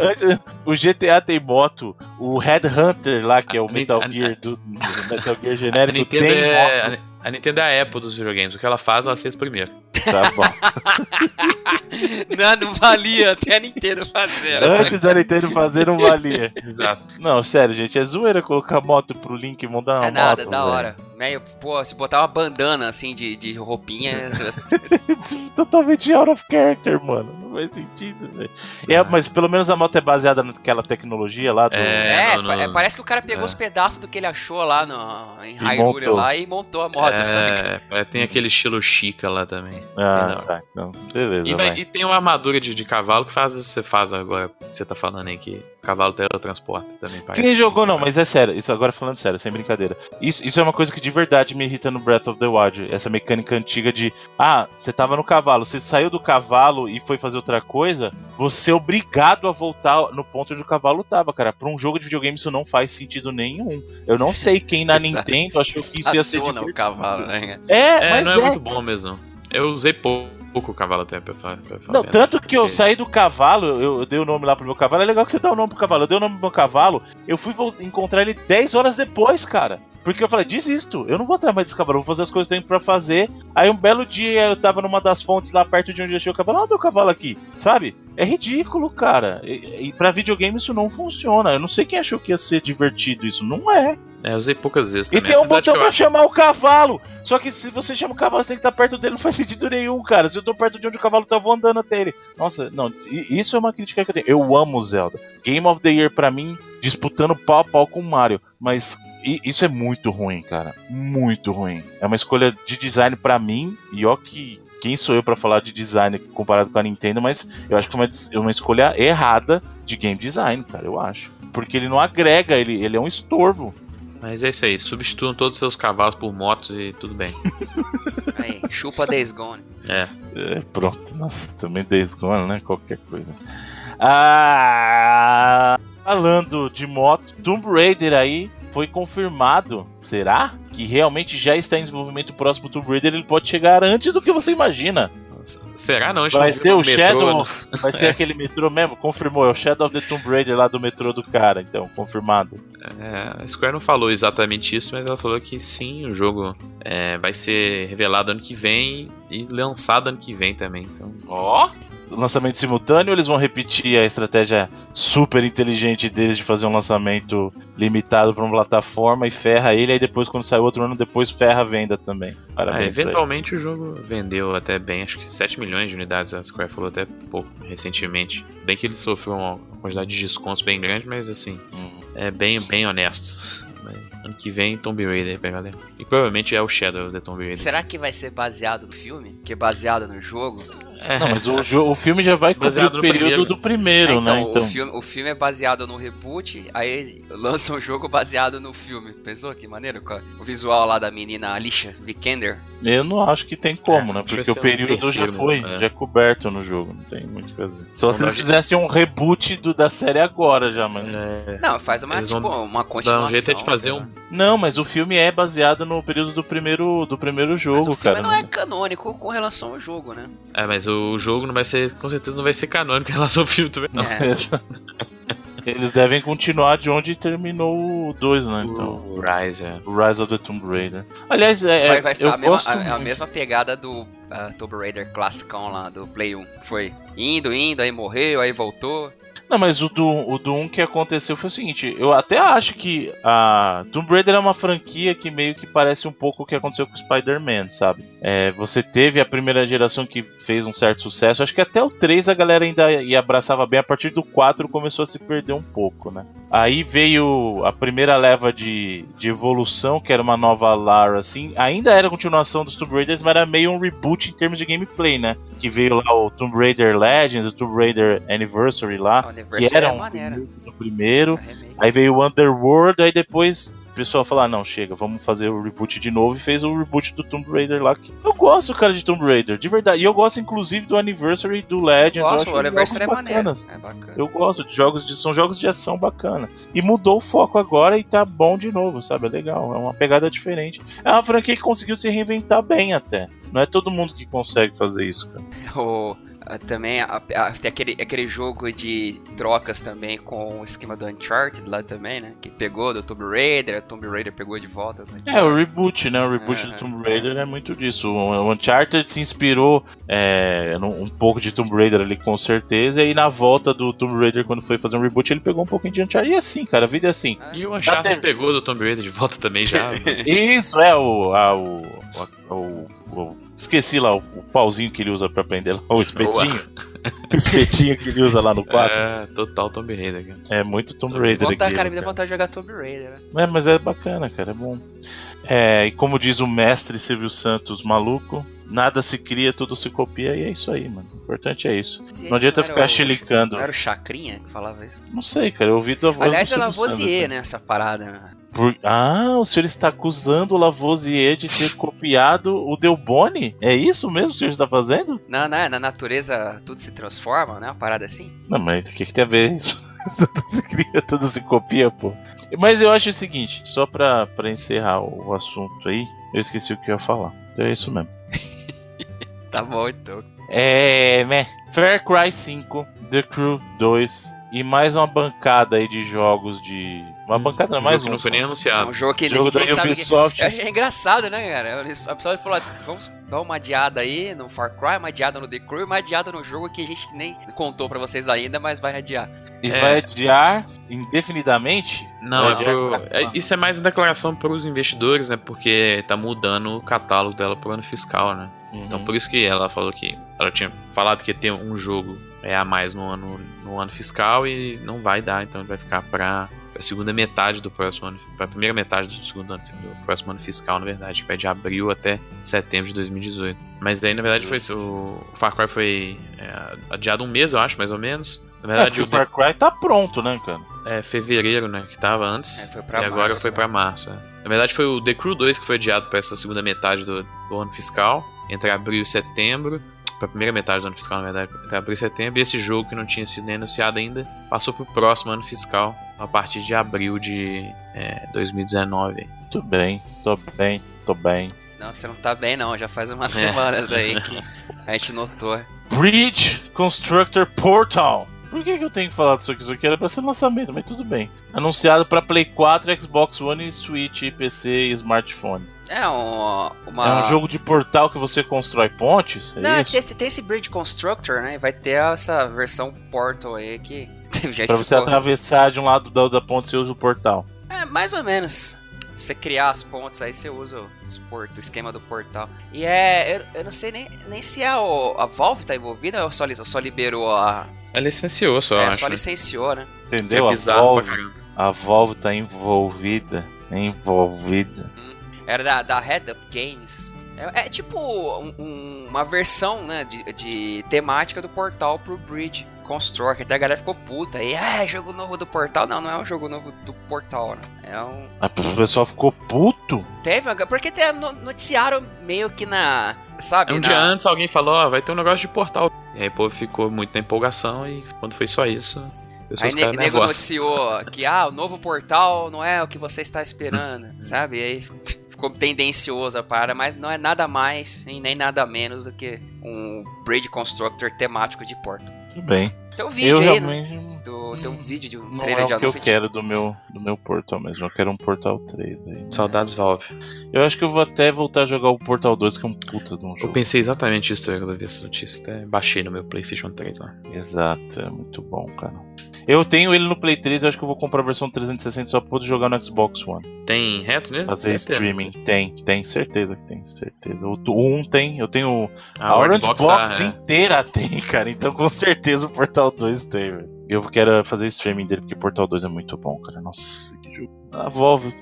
O GTA tem moto. O Headhunter lá, que é o Metal
a-
Gear do, do Metal Gear genérico, tem
é,
moto.
A, Nintendo é a Apple dos videogames. O que ela faz, ela fez primeiro.
Tá bom.
não, não valia até a Nintendo fazer. né?
Antes da Nintendo fazer, não valia.
Exato.
Não, sério, gente, é zoeira colocar moto pro Link montar uma
É nada,
moto.
da
velho.
hora. Meio, pô, se botar uma bandana assim de, de roupinha.
Totalmente out of character, mano. Não faz sentido, velho. É, mas pelo menos a moto é baseada naquela tecnologia lá do.
É,
É,
no-
pa-
no-
é, parece que o cara pegou
é.
os pedaços do que ele achou lá no, em Hyrule
montou.
lá e montou a moto, sabe?
É, é, tem aquele estilo chica lá também.
Ah,
Não.
tá. Então, beleza,
E, vai-
vai.
e tem uma armadura de, de cavalo que faz, você faz agora, que você tá falando aí, que cavalo teletransporta também. parece.
Quem jogou não, mas é sério, isso agora falando sério, sem brincadeira. Isso, isso é uma coisa que de verdade me irrita no Breath of the Wild. Essa mecânica antiga de ah, você tava no cavalo, você saiu do cavalo e foi fazer outra coisa, você é obrigado a voltar no ponto onde o cavalo tava, cara. Pra um jogo de videogame isso não faz sentido nenhum. Eu não sei quem na. Nintendo achou que isso ia ser
Estaciona o
divertido.
cavalo, né?
É,
É,
mas
não é,
é.
muito bom mesmo. Eu usei pouco, pouco o cavalo até pra, pra.
Não,
verdade,
tanto que eu saí do cavalo, eu, eu dei o nome lá pro meu cavalo. É legal que você dá o nome pro cavalo. Eu dei o nome pro meu cavalo, eu fui encontrar ele 10 horas depois, cara. Porque eu falei, desisto, eu não vou atrás mais desse cavalo, vou fazer as coisas que eu tenho pra fazer. Aí um belo dia eu tava numa das fontes lá perto de onde eu achei o cavalo, olha meu cavalo aqui, sabe? É ridículo, cara. E, e pra videogame isso não funciona. Eu não sei quem achou que ia ser divertido isso. Não é.
É, usei poucas vezes
E
também.
tem um botão pra
acho-
chamar o cavalo. Só que se você chama o cavalo, você tem que estar perto dele, não faz sentido nenhum, cara. Se eu tô perto de onde o cavalo tá, eu vou andando até ele. Nossa, não, isso é uma crítica que eu tenho. Eu amo Zelda. Game of the Year pra mim, disputando pau a pau com o Mario. Mas isso é muito ruim, cara. Muito ruim. É uma escolha de design pra mim, e ó que. Quem sou eu pra falar de design comparado com a Nintendo, mas eu acho que é uma, é uma escolha errada de game design, cara, eu acho. Porque ele não agrega, ele, ele é um estorvo.
Mas é isso aí, substituam todos os seus cavalos por motos e tudo bem.
Aí, chupa Days Gone.
É.
É, pronto, nossa, também Days Gone, né? Qualquer coisa. Ah, falando de moto, Tomb Raider aí foi confirmado. Será? Que realmente já está em desenvolvimento o próximo Tomb Raider, ele pode chegar antes do que você imagina.
Será não? Gente
Vai ser o Shadow, vai ser aquele metrô mesmo? Confirmou, é o Shadow of the Tomb Raider lá do metrô do cara, então, confirmado.
É, a Square não falou exatamente isso, mas ela falou que sim, o jogo é, vai ser revelado ano que vem e lançado ano que vem também. Então,
Ó! Lançamento simultâneo, ou eles vão repetir a estratégia super inteligente deles de fazer um lançamento limitado para uma plataforma e ferra ele, aí depois, quando sai outro ano, depois ferra a venda também.
ah, eventualmente o jogo vendeu até bem, acho que 7 milhões de unidades, a Square falou até pouco recentemente. Bem que ele sofreu uma quantidade de descontos bem grande, mas assim.
Hum.
é bem, bem honesto. Ano que vem, Tomb Raider pra galera. E provavelmente é o Shadow of the Tomb Raider.
Será que vai ser baseado no filme? Que é baseado no jogo?
É. Não, mas o, o filme já vai cobrir o período primeiro. do primeiro, é,
então,
né? Então,
o filme, o filme é baseado no reboot, aí lança um jogo baseado no filme. Pensou que maneiro? O visual lá da menina Alicia Vikander.
Eu não acho que tem como, é, né? Porque o período já foi, é. já é coberto no jogo, não tem muito o que fazer. Só se eles fizessem um reboot do, da série agora já, mas.
É. Não, faz uma, tipo, uma continuação.
Dá um jeito é de fazer um.
Não, mas o filme é baseado no período do primeiro, do primeiro jogo, mas o
filme
cara.
não é canônico com relação ao jogo, né?
É, mas o jogo não vai ser, com certeza não vai ser canônico em relação ao filme também. Não. É.
Eles devem continuar de onde terminou o 2, né?
Então. O Rise, é.
O Rise of the Tomb Raider. Aliás, é.
Vai, vai eu a, mesma, a, a, mesma pegada do uh, Tomb Raider classicão lá, do Play 1. Foi indo, indo, aí morreu, aí voltou.
Não, mas o do, o do 1 que aconteceu foi o seguinte: eu até acho que a Tomb Raider é uma franquia que meio que parece um pouco o que aconteceu com o Spider-Man, sabe? É, você teve a primeira geração que fez um certo sucesso. Acho que até o 3 a galera ainda ia abraçava bem. A partir do 4 começou a se perder um pouco, né? Aí veio a primeira leva de, de evolução, que era uma nova Lara, assim. Ainda era continuação dos Tomb Raiders, mas era meio um reboot em termos de gameplay, né? Que veio lá o Tomb Raider Legends, o Tomb Raider Anniversary lá que era é um no primeiro. Aí veio o Underworld, aí depois o pessoal falou: ah, não, chega, vamos fazer o reboot de novo. E fez o reboot do Tomb Raider lá. Que eu gosto, cara, de Tomb Raider, de verdade. E eu gosto, inclusive, do Anniversary do Legend. Eu
gosto, o Anniversary é maneiro. É
bacana. Eu gosto de jogos de. São jogos de ação bacana. E mudou o foco agora e tá bom de novo, sabe? É legal. É uma pegada diferente. É uma franquia que conseguiu se reinventar bem até. Não é todo mundo que consegue fazer isso, cara.
também a, a, tem aquele, aquele jogo de trocas também com o esquema do Uncharted lá também, né? Que pegou do Tomb Raider, a Tomb Raider pegou de volta.
É, o reboot, né? O reboot do Tomb Raider é muito disso. O Uncharted se inspirou é, um pouco de Tomb Raider ali, com certeza. E na volta do Tomb Raider, quando foi fazer um reboot, ele pegou um pouquinho de Uncharted. E assim, cara, a vida é assim.
E o Uncharted pegou do Tomb Raider de volta também já.
Isso, é o, a, o, o, o Esqueci lá o, o, pauzinho que ele usa pra prender lá, o espetinho. o espetinho que ele usa lá no quadro.
É, total Tomb Raider. Cara.
É muito Tomb Raider vontade,
aqui. Cara, me dá vontade de jogar Tomb Raider. Né?
É, mas é bacana, cara, é bom. É, e como diz o mestre Silvio Santos maluco, nada se cria, tudo se copia e é isso aí, mano. O importante é isso. não adianta ficar chilicando.
Não era o Chacrinha que falava isso?
Não sei, cara, eu ouvi da voz
Aliás, do é Lavoisier, né, essa parada, né?
Por... Ah, o senhor está acusando o Lavoisier de ter copiado o Delboni? É isso mesmo que o senhor está fazendo?
Não, não, é, na natureza tudo se transforma, né? Uma parada assim.
Não, mas o que, que tem a ver isso? tudo se cria, tudo se copia, pô. Mas eu acho o seguinte, só pra, pra encerrar o assunto aí, eu esqueci o que eu ia falar. Então é isso mesmo.
tá bom, então.
É, né? Far Cry 5, The Crew 2 e mais uma bancada aí de jogos de uma bancada não, mais um.
não foi nem anunciado. É
um jogo que
jogo
ninguém
da Ubisoft.
Que... É, é, engraçado, né, cara? A pessoa falou, vamos dar uma adiada aí no Far Cry, uma adiada no The Crew, uma adiada no jogo que a gente nem contou para vocês ainda, mas vai adiar.
E é... vai adiar indefinidamente?
Não, é pro... é, isso é mais uma declaração para os investidores, né? Porque tá mudando o catálogo dela pro ano fiscal, né? Uhum. Então por isso que ela falou que ela tinha falado que ia ter um jogo é, a mais no ano, no ano fiscal e não vai dar, então vai ficar para a segunda metade do próximo ano, para a primeira metade do segundo ano do próximo ano fiscal, na verdade, que vai de abril até setembro de 2018. Mas daí, na verdade, foi o Far Cry foi é, adiado um mês, eu acho, mais ou menos. Na
é, verdade, é, o Far Cry tá pronto, né, cara?
É, fevereiro, né, que tava antes.
É,
e março, agora foi para março. É. Na verdade, foi o The Crew 2 que foi adiado para essa segunda metade do, do ano fiscal, entre abril e setembro para a primeira metade do ano fiscal, na verdade, até abril e setembro, e esse jogo que não tinha sido nem anunciado ainda passou para o próximo ano fiscal, a partir de abril de é, 2019.
Muito bem, tô bem, tô bem.
Não, você não tá bem não, já faz umas é. semanas aí que a gente notou.
Bridge Constructor Portal. Por que, que eu tenho que falar disso aqui? Isso aqui era pra ser lançamento, mas tudo bem. Anunciado para Play 4, Xbox One, Switch, PC e smartphone.
É um, uma...
é um jogo de portal que você constrói pontes? É
Não,
isso?
Tem, tem esse Bridge Constructor, né? Vai ter essa versão Portal aí que.
pra você ficou... atravessar de um lado da, da ponte, você usa o portal.
É, mais ou menos você criar as pontes, aí você usa os portos, o esquema do portal. E é. Eu, eu não sei nem, nem se a, a Valve tá envolvida ou só, só liberou a.
Ela licenciou só,
é,
acho.
só licenciou, né?
Entendeu? É a, Valve, a Valve tá envolvida. Envolvida.
Hum. Era da, da Head Up Games. É, é tipo um- um- uma versão, né, de, de temática do Portal pro Bridge Construct. Até a galera ficou puta. E, ah, é jogo novo do Portal. Não, não é um jogo novo do Portal, né? É um...
O pessoal ficou puto.
Teve, porque no- noticiaram meio que na... Sabe?
Um
na...
dia antes alguém falou, ó, vai ter um negócio de portal. E aí, o povo ficou muito na empolgação e quando foi só isso,
Aí ne nego noticiou que, ah, o novo Portal não é o que você está esperando, sabe? E aí ficou tendencioso a para, mas não é nada mais e nem nada menos do que um Bridge Constructor temático de Portal.
Tudo bem.
Tem um vídeo
eu
aí, né?
realmente
Tem um vídeo de um
não
trailer
é
de
o que eu quero do meu, do meu Portal mesmo. Eu quero um Portal 3 aí.
Saudades Valve.
Eu acho que eu vou até voltar a jogar o Portal 2, que é um puta de um
Eu
jogo.
pensei exatamente isso quando eu vi essa notícia. Até baixei no meu PlayStation 3 lá.
Exato, é muito bom, cara. Eu tenho ele no Play 3, eu acho que eu vou comprar a versão 360 só pra poder jogar no Xbox One.
Tem reto nele?
Fazer
Deve ter.
streaming. Tem, tem, certeza que tem, certeza. O 1 tem, eu tenho.
A,
A, Orange
Orange
Box,
tá, é.
inteira tem, cara. Então com certeza o Portal 2 tem, velho. Eu quero fazer streaming dele, porque Portal 2 é muito bom, cara. Nossa, que jogo. A Volve.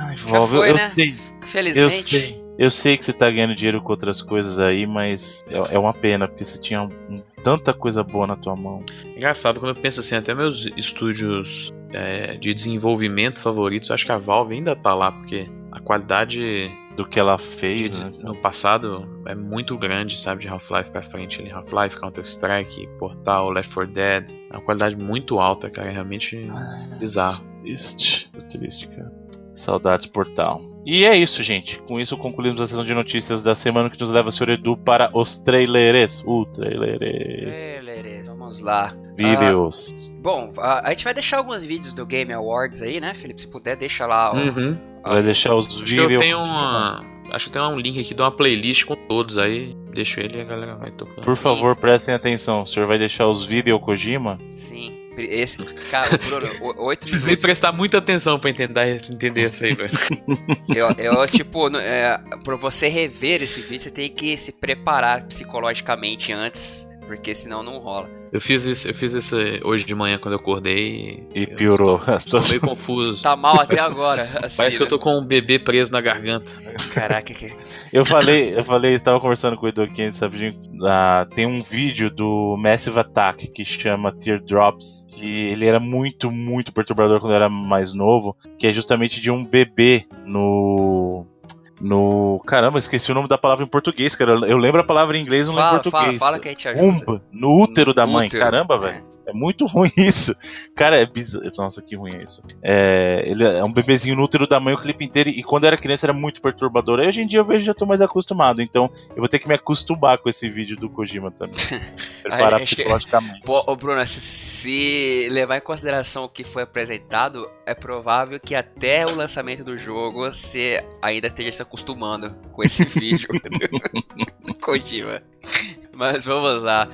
Ai, Volve,
foi,
eu,
né?
eu sei. Eu
Felizmente.
sei. Eu sei que você tá ganhando dinheiro com outras coisas aí, mas é, é uma pena, porque você tinha um- tanta coisa boa na tua mão.
Engraçado, quando eu penso assim, até meus estúdios é, de desenvolvimento favoritos, eu acho que a Valve ainda tá lá, porque a qualidade
Do que ela
de-
fez, né?
no passado é muito grande, sabe? De Half-Life pra frente. ali, Half-Life, Counter-Strike, Portal, Left 4 Dead. É uma qualidade muito alta, cara. É realmente bizarro.
Triste, triste, cara. Saudades Portal. E é isso, gente. Com isso concluímos a sessão de notícias da semana que nos leva, senhor Edu, para os trailers. O traileres.
Trailers, Vamos lá.
Vídeos.
Bom, a, a gente vai deixar alguns vídeos do Game Awards aí, né, Felipe? Se puder, deixa lá. ó.
Uhum.
Vai deixar os
Acho que
vídeos.
eu tenho uma. Acho que tem um link aqui de uma playlist com todos aí. Deixo ele e a galera vai tocando.
Por favor,
sim.
prestem atenção. O senhor vai deixar os vídeos Kojima?
Sim. Esse, cara, Bruno, oito
Precisei
minutos.
prestar muita atenção pra entender, entender isso aí, velho.
Eu, eu tipo, é, pra você rever esse vídeo, você tem que se preparar psicologicamente antes, porque senão não rola.
Eu fiz isso, eu fiz isso hoje de manhã quando eu acordei
E
eu
piorou a
Tô
situação.
meio confuso.
Tá mal até agora. Assim,
Parece que eu tô com um bebê preso na garganta.
Caraca, que.
Eu falei, eu falei, estava conversando com o Edu aqui antes, sabe? ah, tem um vídeo do Massive Attack que chama Teardrops, que ele era muito, muito perturbador quando eu era mais novo, que é justamente de um bebê no. No. Caramba, esqueci o nome da palavra em português, cara. Eu lembro a palavra em inglês, não lembro
Fala,
em português.
fala, fala que a gente ajuda.
Umba, no útero da mãe.
Útero,
Caramba,
é.
velho. É muito ruim isso. Cara, é bizarro. Nossa, que ruim é isso. É, ele é um bebezinho no útero da mãe o clipe inteiro. E quando eu era criança era muito perturbador. Aí hoje em dia eu vejo e já tô mais acostumado. Então eu vou ter que me acostumar com esse vídeo do Kojima também. Preparar
acho que-
psicologicamente.
Pô, ô Bruno, se, se levar em consideração o que foi apresentado, é provável que até o lançamento do jogo você ainda esteja se acostumando com esse vídeo do Kojima. Mas vamos lá.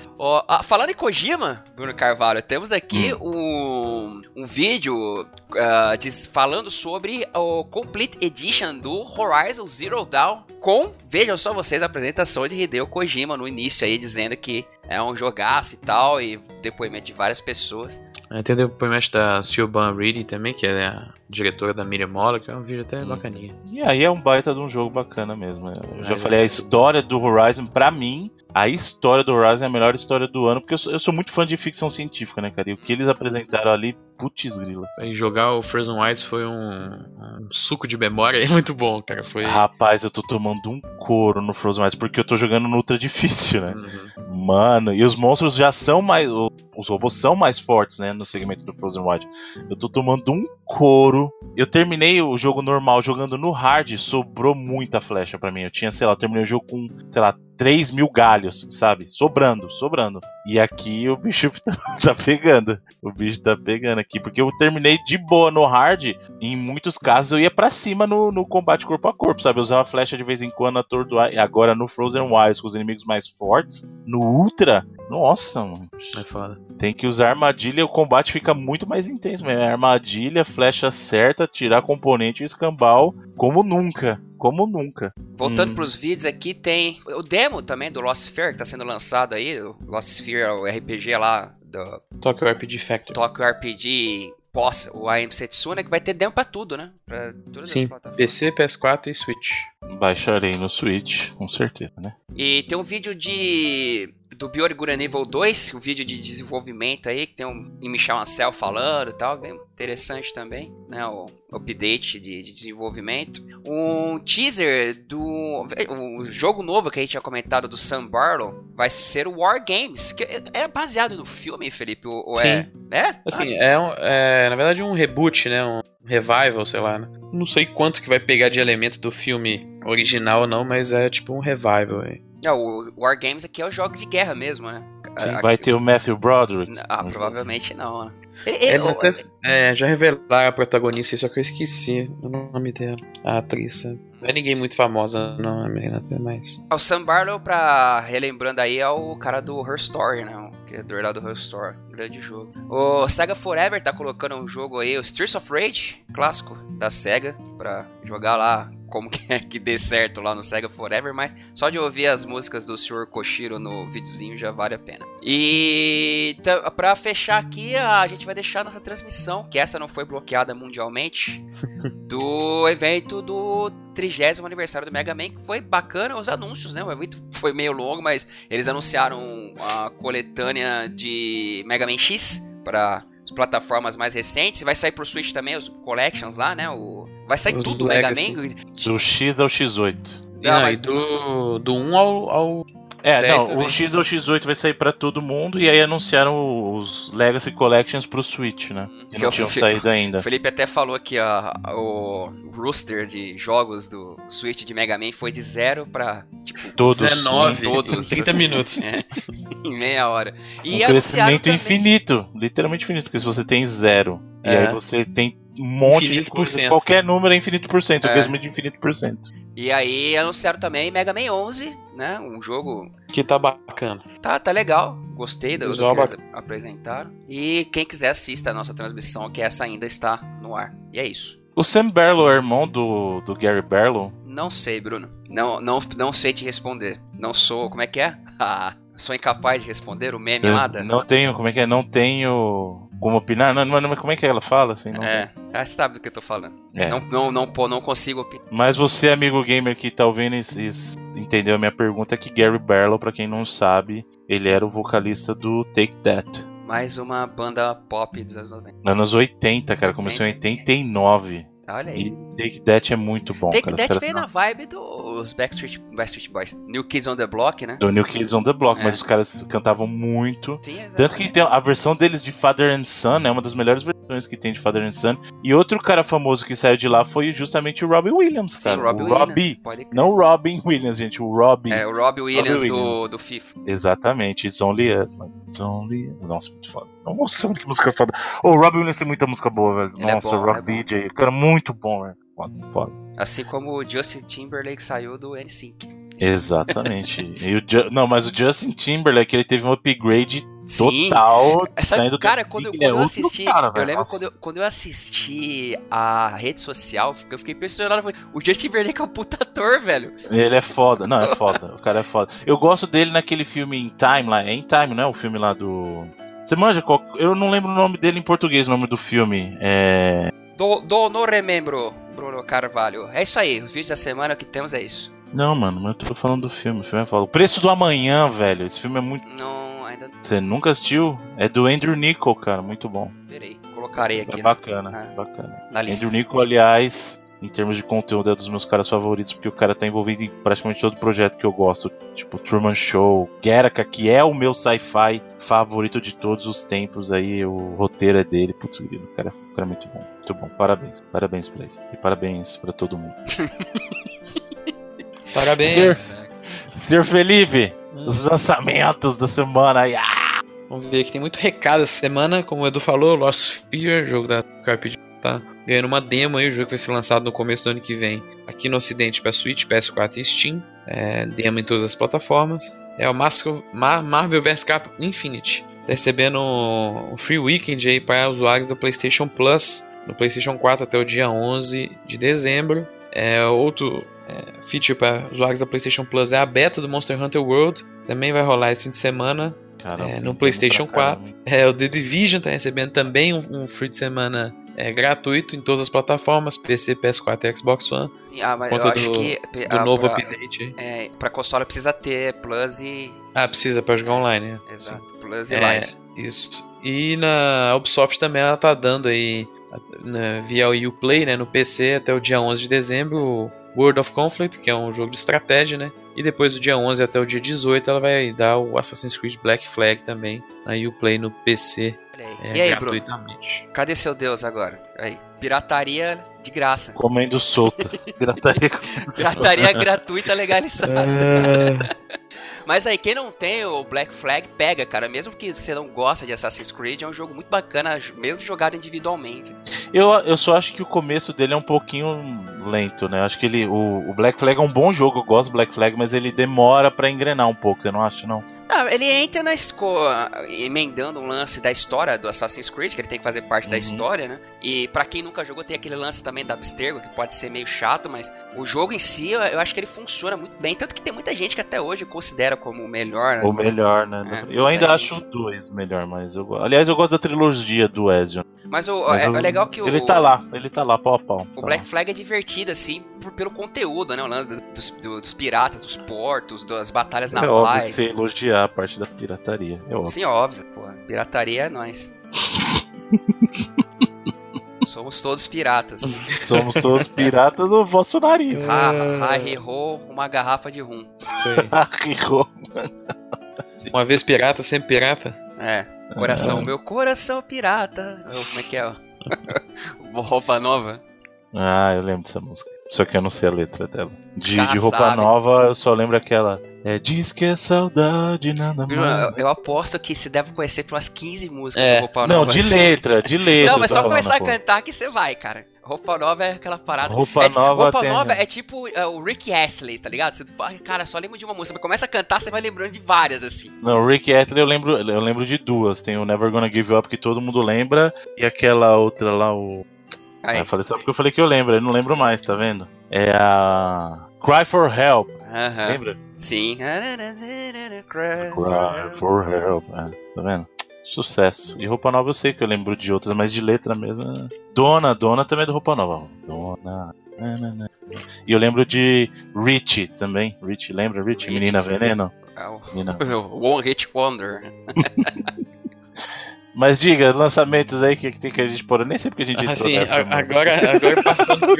Ah, falando em Kojima, Bruno Carvalho, temos aqui um, um vídeo ah, diz- falando sobre o Complete Edition do Horizon Zero Dawn com, vejam só vocês, a apresentação de Hideo Kojima no início aí, dizendo que é um jogaço e tal, e depoimento de várias pessoas.
Aí Tem o depoimento da Siobhan Reedy também, que é a diretora da Miriam Mola, que é um vídeo até
Hum.
bacaninha.
E aí é um baita de um jogo bacana mesmo. Eu já
Aí
falei,
é
a história do Horizon, pra mim, a história do Horizon é a melhor história do ano, porque eu sou, eu sou muito fã de ficção científica, né, cara? E o que eles apresentaram ali, putz grila.
E jogar o Frozen Wilds foi um, um suco de memória muito bom, cara. Foi.
Rapaz, eu tô tomando um couro no Frozen Wilds, porque eu tô jogando no ultra difícil, né?
Uhum.
Mano, e os monstros já são mais. Os robôs são mais fortes, né? No segmento do Frozen Wild. Eu tô tomando um couro. Eu terminei o jogo normal jogando no hard, sobrou muita flecha pra mim. Eu tinha, sei lá, eu terminei o jogo com, sei lá, 3 mil galhos, sabe? Sobrando, sobrando. E aqui o bicho tá, tá pegando. O bicho tá pegando aqui. Porque eu terminei de boa no hard. E em muitos casos eu ia pra cima no, no combate corpo a corpo, sabe? Eu usava flecha de vez em quando, atordoar. E agora no Frozen Wilds, com os inimigos mais fortes, no Ultra, nossa, mano.
É foda.
Tem que usar armadilha, o combate fica muito mais intenso mesmo. É armadilha, flecha certa, tirar componente e escambau como nunca. Como nunca.
Voltando
Hum.
pros vídeos aqui, tem o demo também do Lost Sphere, que tá sendo lançado aí. O Lost Sphere é o RPG lá do
Tokyo RPG Factory.
Tokyo RPG pós o AM Setsuna, que vai ter demo pra tudo, né? Pra todas
Sim. PC, PS4 e Switch.
Baixarei no Switch, com certeza, né?
E tem um vídeo de. Do Biori Gura Nível 2, um vídeo de desenvolvimento aí, que tem um e Michel Ancel falando e tal, bem interessante também, né? O update de, de desenvolvimento. Um teaser do. O jogo novo que a gente tinha comentado do Sam Barlow vai ser o War Games, que é é baseado no filme, Felipe? Ou, é? É?
Assim, é, um- é, na verdade um reboot, né? Um revival, sei lá, né? Não sei quanto que vai pegar de elemento do filme original não, mas é tipo um revival aí.
Não, o War Games aqui é os jogos de guerra mesmo, né?
Sim,
A-
vai ter o Matthew Broderick.
Ah, provavelmente não, né? Ele-
Eles
ele-
até é, já revelaram a protagonista, só que eu esqueci o nome dela. A atriz. Não é ninguém muito famosa, não, a menina até mais.
O Sam Barlow, pra relembrando aí, é o cara do Her Story, né? O criador lá do Her Story. Grande jogo. O Sega Forever tá colocando um jogo aí, o Streets of Rage, clássico da Sega, pra jogar lá como que é que dê certo lá no Sega Forever, mas só de ouvir as músicas do Sr. Koshiro no videozinho já vale a pena. E pra fechar aqui, a gente vai deixar nossa transmissão, que essa não foi bloqueada mundialmente, do evento do 30 aniversário do Mega Man, que foi bacana os anúncios, né? O evento foi meio longo, mas eles anunciaram a coletânea de Mega Man X para plataformas mais recentes. Vai sair pro Switch também os collections lá, né? O... Vai sair
Os
tudo
Legacy.
Mega Man.
Do X ao X8.
Não,
Não,
mas-
e do, do 1 ao, ao
É,
10
não,
também.
o X ou X8 vai sair pra todo mundo e aí anunciaram os Legacy Collections pro Switch, né? Que
Que
não
eu
tinham saído
O
ainda.
Felipe até falou que a, o roster de jogos do Switch de Mega Man foi de zero pra, tipo,
Todos.
19,
sim.
todos.
30
assim.
minutos.
É, em meia hora.
Um
E anunciaram
crescimento
também-
infinito. Literalmente infinito, porque se você tem zero e
É.
aí você tem um monte
Infinito
de
por
coisa,
cento.
qualquer número é infinito por cento,
É.
o crescimento de infinito por cento.
E aí anunciaram também Mega Man 11, né? Um jogo
Que tá bacana.
tá, tá legal. Gostei do, do que eles apresentaram. E quem quiser assista a nossa transmissão, que essa ainda está no ar. E é isso.
O Sam Barlow é irmão do, do Gary Barlow?
Não sei, Bruno. Não, não, não sei te responder. Não sou. Como é que é? Ah, sou incapaz de responder o meme lá da.
Não tenho, como é que é? Não tenho como opinar? Não, mas como é que ela fala assim? Não
É, você sabe do que eu tô falando.
É.
Não, não, não, pô, não consigo opinar.
Mas você, amigo gamer que tá ouvindo e, entendeu a minha pergunta, é que Gary Barlow, pra quem não sabe, ele era o vocalista do Take That.
Mais uma banda pop dos anos 90.
Anos 80, cara, começou em 89.
Olha aí.
E Take That é muito bom,
Take
cara.
That veio na vibe dos Backstreet, Backstreet Boys. New Kids on the Block, né?
do New Kids on the Block,
É.
mas os caras cantavam muito.
Sim, exatamente.
Tanto que tem a versão deles de Father and Son, é uma das melhores versões que tem de Father and Son. E outro cara famoso que saiu de lá foi justamente o Robbie Williams,
Sim,
cara.
o Robbie
o
Williams.
Robbie.
Crer.
Não o Robin Williams, gente, o Robbie.
É, o Robbie Williams,
Robbie
do,
Williams.
do FIFA.
Exatamente, It's Only Us. It's Only Us. Nossa, muito foda. Nossa, que música foda. Ô, o Robbie Williams tem muita música boa, velho.
Ele é
Nossa,
bom,
o Rock
é bom.
DJ. O cara é muito bom, velho. Foda, foda.
Assim como o Justin Timberlake saiu do NSYNC.
Exatamente. e o Não, mas o Justin Timberlake, ele teve um upgrade
Sim.
total.
É, sabe, cara, quando, eu-
é
quando eu
outro
assisti.
cara,
eu
velho.
lembro
Nossa.
quando eu, quando eu assisti a rede social, eu fiquei impressionado. eu O Justin Timberlake é um puta ator, velho.
Ele é foda. Não, é foda. o cara é foda. Eu gosto dele naquele filme In Time lá. É In Time, não é? O filme lá do. Você manja qual. Eu não lembro o nome dele em português, o nome do filme. É.
Do, do não remembro, Bruno Carvalho. É isso aí, os vídeos da semana que temos é isso.
Não, mano, mas eu tô falando do filme. O filme é foda. O Preço do Amanhã, velho. Esse filme é muito.
Não, ainda não
Você nunca assistiu? É do Andrew Nichol, cara. Muito bom.
verei. Colocarei
É
aqui na,
bacana. Bacana.
na lista.
Andrew Nichol, aliás, em termos de conteúdo, é dos meus caras favoritos, porque o cara tá envolvido em praticamente todo projeto que eu gosto. Tipo, Truman Show, Gattaca, que é o meu sci-fi favorito de todos os tempos aí. O roteiro é dele. Putz, o cara, o cara é muito bom. Muito bom. Parabéns. Parabéns pra ele. E parabéns pra todo mundo.
Parabéns.
Senhor Felipe, os lançamentos da semana aí. Ah!
Vamos ver que tem muito recado essa semana. Como o Edu falou, Lost Fear, jogo da Carpe tá ganhando uma demo aí. O jogo vai ser lançado no começo do ano que vem. Aqui no ocidente para Switch, PS4 e Steam. É, demo em todas as plataformas. É o Marvel vs Capcom Infinite. Tá recebendo um free weekend aí para usuários do PlayStation Plus. No PlayStation 4 até o dia 11 de dezembro. É, outro é, feature para usuários da PlayStation Plus é a beta do Monster Hunter World. Também vai rolar esse fim de semana.
Caramba,
É, no PlayStation
pra caramba.
4. É, o The Division tá recebendo também um, um free de semana é, gratuito em todas as plataformas, PC, PS4 e Xbox One.
Sim, ah, mas eu acho
do-
que
Do
ah,
novo
pra,
update
é, pra console precisa ter Plus e.
Ah, precisa pra jogar online, né?
Exato. Plus e
É,
Live.
Isso. E na Ubisoft também ela tá dando aí, via o Uplay, né, no PC até o dia 11 de dezembro, o World of Conflict, que é um jogo de estratégia, né? E depois do dia 11 até o dia 18 ela vai dar o Assassin's Creed Black Flag também na Uplay no PC é,
e aí, Bruno?
gratuitamente.
Cadê seu Deus agora? Aí. Pirataria de graça.
Comendo solta. Pirataria
Pirataria gratuita legalizada.
É.
Mas aí, quem não tem o Black Flag, pega, cara. Mesmo que você não gosta de Assassin's Creed, é um jogo muito bacana, mesmo jogado individualmente.
Eu, eu só acho que o começo dele é um pouquinho lento, né? Acho que ele. O, o Black Flag é um bom jogo, eu gosto do Black Flag, mas ele demora pra engrenar um pouco, você não acha, não?
Ah, ele entra na escola, emendando um lance da história do Assassin's Creed, que ele tem que fazer parte da
Uhum.
história, né? E pra quem nunca jogou, tem aquele lance também da Abstergo, que pode ser meio chato, mas o jogo em si, eu, acho que ele funciona muito bem. Tanto que tem muita gente que até hoje considera como o melhor. né?
O melhor, né?
É,
eu ainda
tem.
acho o 2 melhor, mas eu Aliás, eu gosto da trilogia do Ezio.
Mas o,
Mas
é,
eu-
é legal que o.
Ele tá lá, ele tá lá, pau a pau.
O
tá
Black
lá.
Flag é divertido, assim, por- pelo conteúdo, né? O lance do- dos, do- dos piratas, dos portos, das batalhas
É óbvio que
navais.
você elogiar a parte da pirataria. É óbvio.
Sim, óbvio, pô. Pirataria é nós. Somos todos piratas.
Somos todos piratas o vosso nariz.
Ho, uma garrafa de rum.
Ah, roubo.
Uma vez pirata, sempre pirata.
É, coração,
Ah.
meu coração pirata. Como é que é? Roupa nova.
Ah, eu lembro dessa música. Só que eu não sei a letra dela. De, de roupa nova, eu só lembro aquela. É, diz que é saudade, nada mais.
eu, eu aposto que você deve conhecer pelas 15 músicas
É.
do Roupa
Não,
Nova.
de letra, de letra.
Não, mas
tô
só
falando,
começar
pô.
a cantar que você vai, cara. Roupa nova é aquela parada.
Roupa
é, tipo-
nova
roupa
tem-
nova é tipo é, o Rick Astley, tá ligado? Você fala, cara, só lembra de uma música, mas começa a cantar, você vai lembrando de várias, assim.
Não, Rick Astley eu lembro, eu lembro de duas. Tem o Never Gonna Give Up que todo mundo lembra e aquela outra lá o
Aí.
Eu falei só porque eu falei que eu lembro, eu não lembro mais, tá vendo? É a Cry for Help,
Aham.
lembra?
Sim.
Cry for Help, é, tá vendo? Sucesso. E roupa nova eu sei que eu lembro de outras, mas de letra mesmo. é- Dona, Dona também é do roupa nova. Dona. na, na, na. E eu lembro de Rich também. Rich, lembra? Rich,
Rich,
Menina
sim.
Veneno?
É
Menina.
One Hit Wonder.
Mas diga, lançamentos aí que, que tem que a gente pôr. Eu nem sei porque a gente entrou
Assim, a- agora, agora passando por,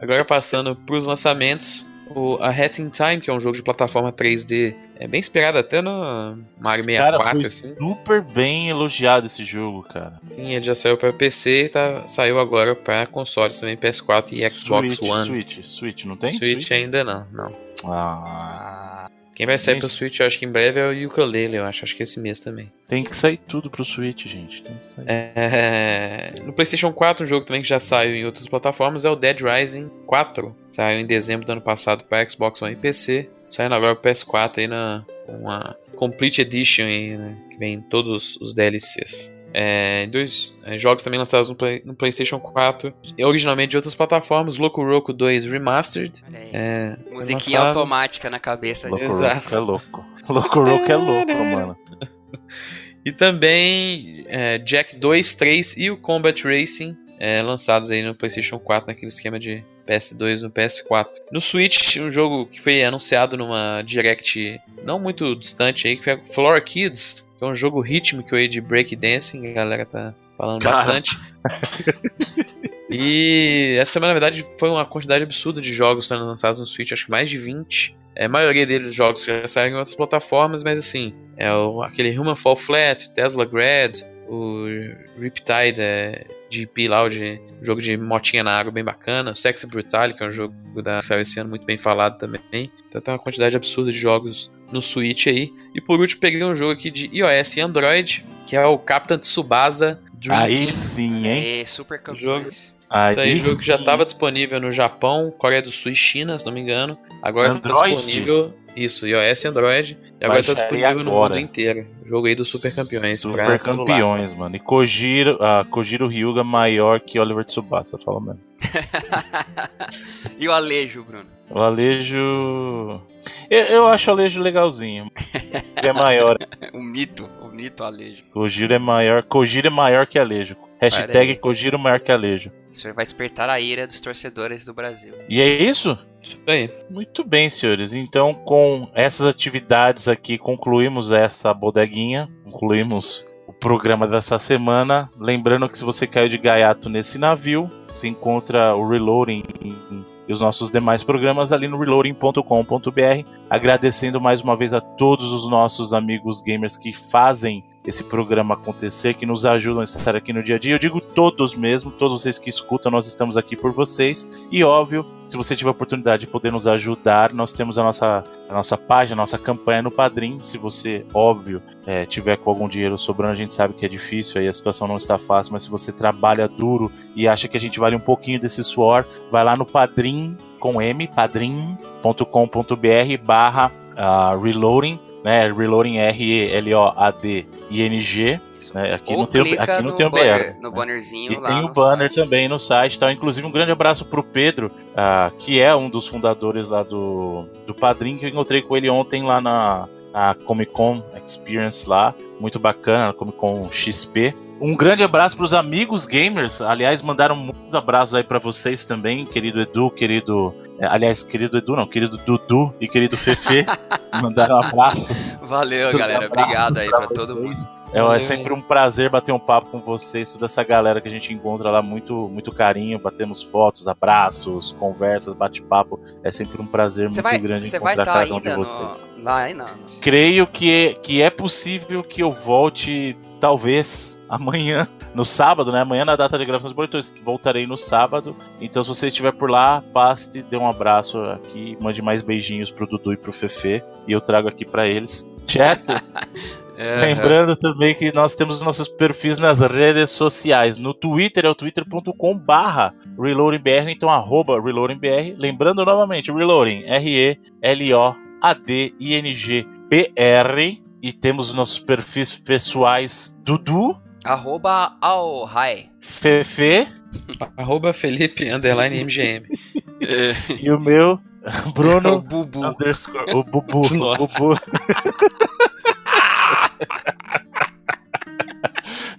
agora passando pros lançamentos, o A Hat in Time, que é um jogo de plataforma 3D, é bem inspirado até no Mario 64,
Cara, foi
assim.
super bem elogiado esse jogo, cara.
Sim, ele já saiu para PC e tá, saiu agora para consoles também, PS4 e Xbox
Switch,
One.
Switch, Switch, não tem?
Switch ainda não, não.
Ah,
Quem vai sair
Gente.
pro Switch, eu acho que em breve é o Ukulele, eu acho, acho que esse mês também.
tem que sair tudo pro Switch, gente.
É, No PlayStation 4, um jogo também que já saiu em outras plataformas é o Dead Rising 4. Saiu em dezembro do ano passado para Xbox One e PC. Saindo agora pro PS4 aí na uma Complete Edition aí, né, que vem todos os DLCs. É, dois é, jogos também lançados no, Play- no PlayStation 4 e originalmente de outras plataformas, Loco Roco 2 Remastered. É,
Musiquinha
lançado.
automática na cabeça.
Exato.
Roco é louco. Louco Roco é louco, mano.
E também é, Jack 2, 3 e o Combat Racing é, lançados aí no PlayStation 4 naquele esquema de PS2 no PS4. No Switch, um jogo que foi anunciado numa direct não muito distante aí, que foi Floor Kids, que é um jogo rítmico aí de breakdancing, a galera tá falando
Cara.
bastante. e essa semana, na verdade, foi uma quantidade absurda de jogos sendo lançados no Switch, acho que mais de 20. É, a maioria deles jogos que já saíram em outras plataformas, mas assim, é o, aquele Human Fall Flat, Tesla Grad, o Riptide é, GP lá, o de, jogo de motinha na água bem bacana, o Sexy Brutality, que é um jogo da que saiu esse ano muito bem falado também. Então tem uma quantidade absurda de jogos no Switch aí. E por último, peguei um jogo aqui de iOS e Android, que é o Captain Tsubasa Dream
Aí sim, hein?
É, super campeões.
Aí
Isso aí, jogo que já estava disponível no Japão, Coreia do Sul e China, se não me engano. Agora está disponível. Isso, iOS e Android. E agora está disponível no
agora.
mundo inteiro. Jogo aí do Super Campeões.
Super
celular.
campeões, mano. E Kojiro, ah, Kojiro Ryuga maior que Oliver Tsubasa, fala mesmo.
e o Alejo, Bruno?
O Alejo. Eu, eu acho o Alejo legalzinho. é maior.
o mito, o mito Alejo.
Kojiro é maior. Kojiro é maior que Alejo. Hashtag Kojiro maior que Alejo.
O senhor vai despertar a ira dos torcedores do Brasil.
E é isso?
Isso aí.
Muito bem, senhores. Então, com essas atividades aqui, concluímos essa bodeguinha. Concluímos o programa dessa semana. Lembrando que se você caiu de gaiato nesse navio, você encontra o Reloading e os nossos demais programas ali no reloading.com.br. Agradecendo mais uma vez a todos os nossos amigos gamers que fazem esse programa acontecer, que nos ajudam a estar aqui no dia a dia. Eu digo todos mesmo, todos vocês que escutam, nós estamos aqui por vocês. E óbvio, se você tiver a oportunidade de poder nos ajudar, nós temos a nossa, a nossa página, a nossa campanha no Padrim. Se você, óbvio, é, tiver com algum dinheiro sobrando, a gente sabe que é difícil, aí a situação não está fácil, mas se você trabalha duro e acha que a gente vale um pouquinho desse suor, vai lá no Padrim com M, padrim.com.br barra uh, reloading né? Reloading R-E-L-O-A-D-I-N-G. Né? Aqui, não tem, aqui não tem o
banner, BR. No bannerzinho
e lá. tem o banner site. também no site. Tá? Inclusive, um grande abraço pro Pedro, uh, que é um dos fundadores lá do, do Padrim, que eu encontrei com ele ontem lá na, na Comic Con Experience lá. Muito bacana, na Comic Con XP. Um grande abraço para os amigos gamers. Aliás, mandaram muitos abraços aí para vocês também, querido Edu, querido. É, aliás, querido Edu, não, querido Dudu e querido Fefe. mandaram abraços.
Valeu, galera. Abraços Obrigado aí para todo mundo.
É, é, sempre um prazer bater um papo com vocês, toda essa galera que a gente encontra lá, muito, muito carinho, batemos fotos, abraços, conversas, bate-papo. É sempre um prazer muito
vai,
grande
encontrar tá
cada um de vocês.
No... Lá, não.
Creio que, que é possível que eu volte, talvez, amanhã, no sábado, né? Amanhã na data de gravação dos boletões, voltarei no sábado. Então, se você estiver por lá, passe, dê um abraço aqui, mande mais beijinhos pro Dudu e pro Fefe, e eu trago aqui para eles. Certo? É, Lembrando também que nós temos os nossos perfis nas redes sociais. No Twitter é o twitter.com barra reloadingbr, então arroba reloadingbr. Lembrando novamente, reloading, R-E-L-O-A-D-I-N-G-B-R. E temos os nossos perfis pessoais Dudu
Arroba Alhai.
Fefe.
Arroba Felipe Underline MGM.
e o meu, Bruno.
o Bubu.
Underscore, o Bubu. o Bubu.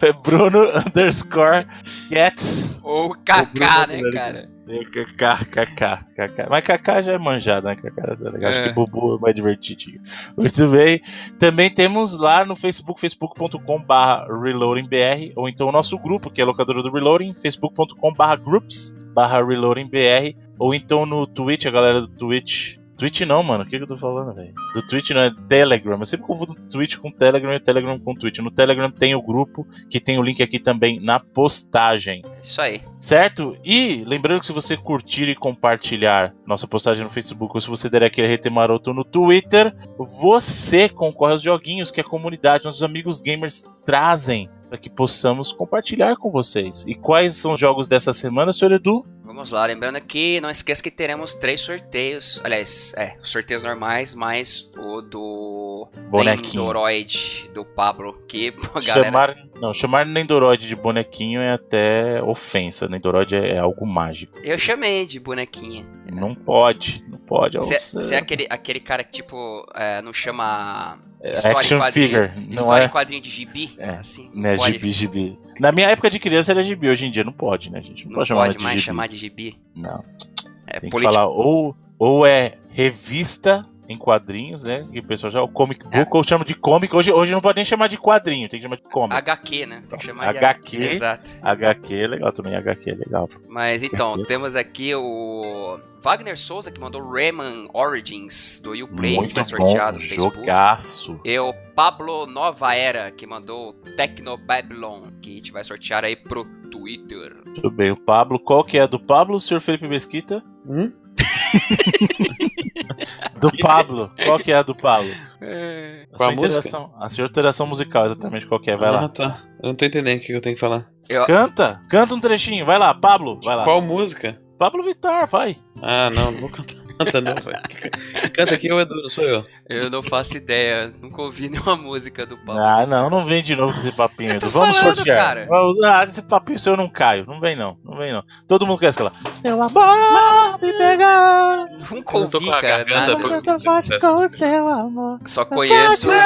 é Bruno underscore Gets.
Ou Kaká, né, cara?
KK, KK, KK. Mas KK já é manjado, né? KK, tá legal. É. Acho que Bubu é mais divertidinho. Muito bem. Também temos lá no Facebook, facebook.com.br reloadingbr, ou então o nosso grupo, que é locadora do Reloading, facebook.com.br groups barra reloadingbr, ou então no Twitch, a galera do Twitch Twitch não, mano. O que, que eu tô falando, velho? Do Twitch não é Telegram. Eu sempre confundo Twitch com Telegram e Telegram com Twitch. No Telegram tem o grupo, que tem o link aqui também na postagem.
Isso aí.
Certo? E lembrando que se você curtir e compartilhar nossa postagem no Facebook, ou se você der aquele RT Maroto no Twitter, você concorre aos joguinhos que a comunidade, nossos amigos gamers trazem para que possamos compartilhar com vocês. E quais são os jogos dessa semana, senhor Edu?
Vamos lá, lembrando que não esqueça que teremos três sorteios. Aliás, é, sorteios normais, mais o do
bonequinho
Nendoroid do Pablo, que a galera.
Chamar, não, chamar Nendoroid de bonequinho é até ofensa. Nendoroid é, é algo mágico.
Eu chamei de bonequinha.
Não pode, não pode.
Você é aquele, aquele cara que, tipo, é, não chama
é, história Action figure. Não
história
é...
em quadrinho de gibi?
É, assim, né, pode. gibi, gibi. Na minha época de criança era gibi, hoje em dia não pode, né, gente?
Não, não pode, chamar pode mais chamar de gibi?
Não. É, Tem que falar ou, ou é revista em quadrinhos, né? Que o pessoal já o comic book, é. ou chama de comic. Hoje, hoje não pode nem chamar de quadrinho, tem que chamar de comic.
HQ, né? Tem que chamar
HQ,
de Exato.
HQ é legal também, HQ é legal.
Mas então, temos aqui o Wagner Souza, que mandou Rayman Origins do Uplay,
Muito
que foi sorteado
bom, no Facebook. Jogaço.
E o Pablo Nova Era, que mandou Tecno Babylon, que a gente vai sortear aí pro Twitter.
Tudo bem, o Pablo, qual que é a do Pablo, senhor Felipe Mesquita?
Hum?
do Pablo. Qual que é a do Pablo?
É... A, Qual
a, música? a sua interação musical, exatamente qual que é. Vai ah, lá.
tá. Eu não tô entendendo o que eu tenho que falar.
Eu... Canta! Canta um trechinho. Vai lá, Pablo. Vai lá.
Qual música?
Pablo Vittar, vai.
Ah, não, não vou cantar. Canta, não, Canta aqui, o Edu, não sou eu.
Eu não faço ideia. Nunca ouvi nenhuma música do Paulo.
Ah, não, não vem de novo com esse papinho.
Eu
Edu. Vamos
falando,
sortear.
cara.
Ah, esse papinho seu eu não caio. Não vem não, não vem não. Todo mundo quer esse lá. Seu amor me pegar.
Nunca
Eu tô
ouvi,
com a
cara.
garganta
nada.
por-
Eu bate com o seu amor.
Só conheço.
Eu-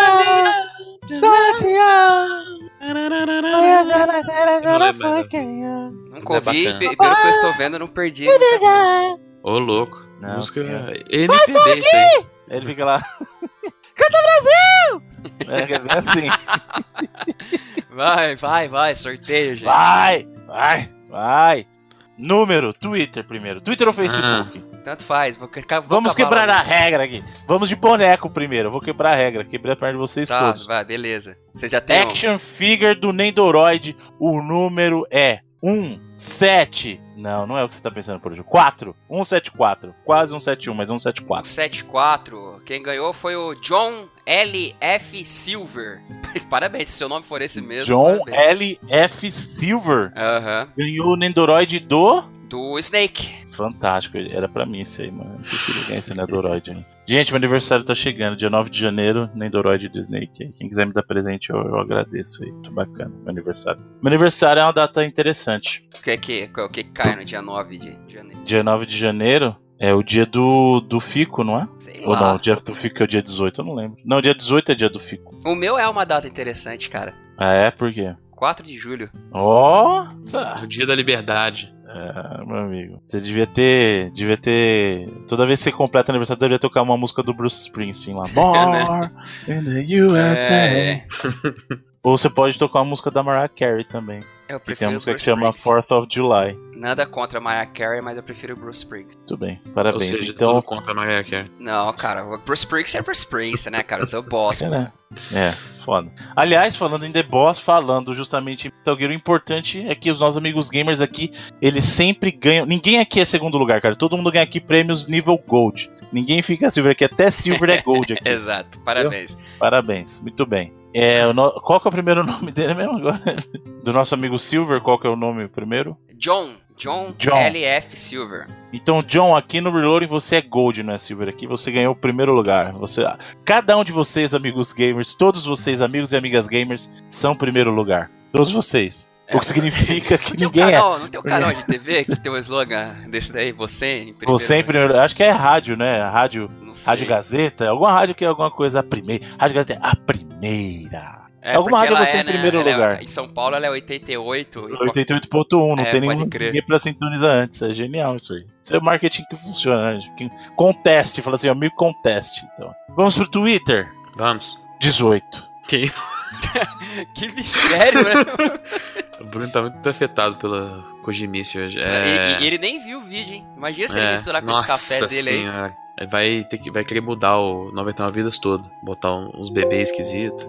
Nunca ouvi. Pelo que eu estou vendo, eu não perdi.
Ô, louco.
Não,
Música. MPB, isso aí.
Ele fica lá. Canta Brasil! É, é bem assim.
Vai, vai, vai. Sorteio, gente.
Vai, vai, vai. Número, Twitter primeiro. Twitter ou Facebook?
Tanto faz. Vou, vou
Vamos quebrar a regra aqui. Vamos de boneco primeiro. Vou quebrar a regra. Quebrei a perna de vocês
Tá,
todos.
vai, beleza. Você já tem. um-
Action figure do Nendoroid. O número é 174. Não, não é o que você tá pensando por hoje. 4. 174. Quase 171, mas 174.
74. Quem ganhou foi o John L.F. Silver. Parabéns, se seu nome for esse mesmo.
John
parabéns.
L. F. Silver
Aham.
ganhou o Nendoroid do.
Do Snake.
Fantástico, era pra mim isso aí, mano. Eu queria ganhar esse Nendoroid aí. Gente, meu aniversário tá chegando, dia 9 de janeiro, Nendoroid do Snake. aí. Quem quiser me dar presente, eu, eu agradeço aí. Muito bacana, meu aniversário. Meu aniversário é uma data interessante.
O que, que, o que cai no dia 9 de janeiro?
Dia 9 de janeiro é o dia do, do Fico, não é?
Sei
Ou
lá.
não, o dia do Fico é o dia 18, eu não lembro. Não, dia 18 é dia do Fico.
O meu é uma data interessante, cara.
Ah, é? Por quê?
4 de julho.
Ó!
O dia da liberdade.
É, meu amigo. Você devia ter. Devia ter. Toda vez que você completa aniversário, deveria tocar uma música do Bruce Springsteen lá. Born in the USA.
É,
Ou você pode tocar uma música da Mariah Carey também.
Eu
Que tem
prefiro
uma música que chama
Springsteen.
4th of July.
Nada contra Mariah Carey, mas eu prefiro Bruce Springsteen.
Muito bem,
Ou
parabéns.
seja,
então.
tudo contra a Mariah Carey.
Não, cara, o Bruce Springsteen é Bruce Springsteen, né, cara? Eu sou boss.
Cara, É, foda. Aliás, falando em The Boss, falando justamente em Metal Gear, o importante é que os nossos amigos gamers aqui, eles sempre ganham. Ninguém aqui é segundo lugar, cara. Todo mundo ganha aqui prêmios nível Gold. Ninguém fica Silver aqui, até Silver é Gold aqui.
Exato, parabéns.
Parabéns, muito bem. É, o no- Qual que é o primeiro nome dele mesmo agora? Do nosso amigo Silver, qual que é o nome primeiro?
John, John,
John.
L.F. Silver.
Então, John, aqui no Reloading você é Gold, não é Silver. Aqui você ganhou o primeiro lugar. Você, cada um de vocês, amigos gamers, todos vocês, amigos e amigas gamers, são primeiro lugar. Todos vocês. O que significa que
Não tem um
ninguém é.
canal, não tem um canal de TV que tem um slogan desse daí? Você em primeiro?
Você em primeiro Acho que é rádio, né? Rádio, rádio Gazeta. Alguma rádio que é alguma coisa a primeira. Rádio Gazeta é a primeira.
É,
Alguma rádio você
é,
em
né,
primeiro
ela é-
lugar.
em São Paulo ela é 88. e
88.1, não
É,
tem nenhum, ninguém pra sintonizar antes. É genial isso aí. Isso é o marketing que funciona. Né? Que- Conteste, fala assim, ó, me conteste. Então. Vamos pro Twitter.
Vamos.
18.
Que isso?
Que mistério, né?
O Bruno tá muito afetado pela Kojimice hoje.
E,
É...
e ele nem viu o vídeo, hein? Imagina se
é,
ele misturar com
nossa
esse café dele aí.
Vai, ter que, vai querer mudar o 99 Vidas todo. Botar uns bebês esquisitos.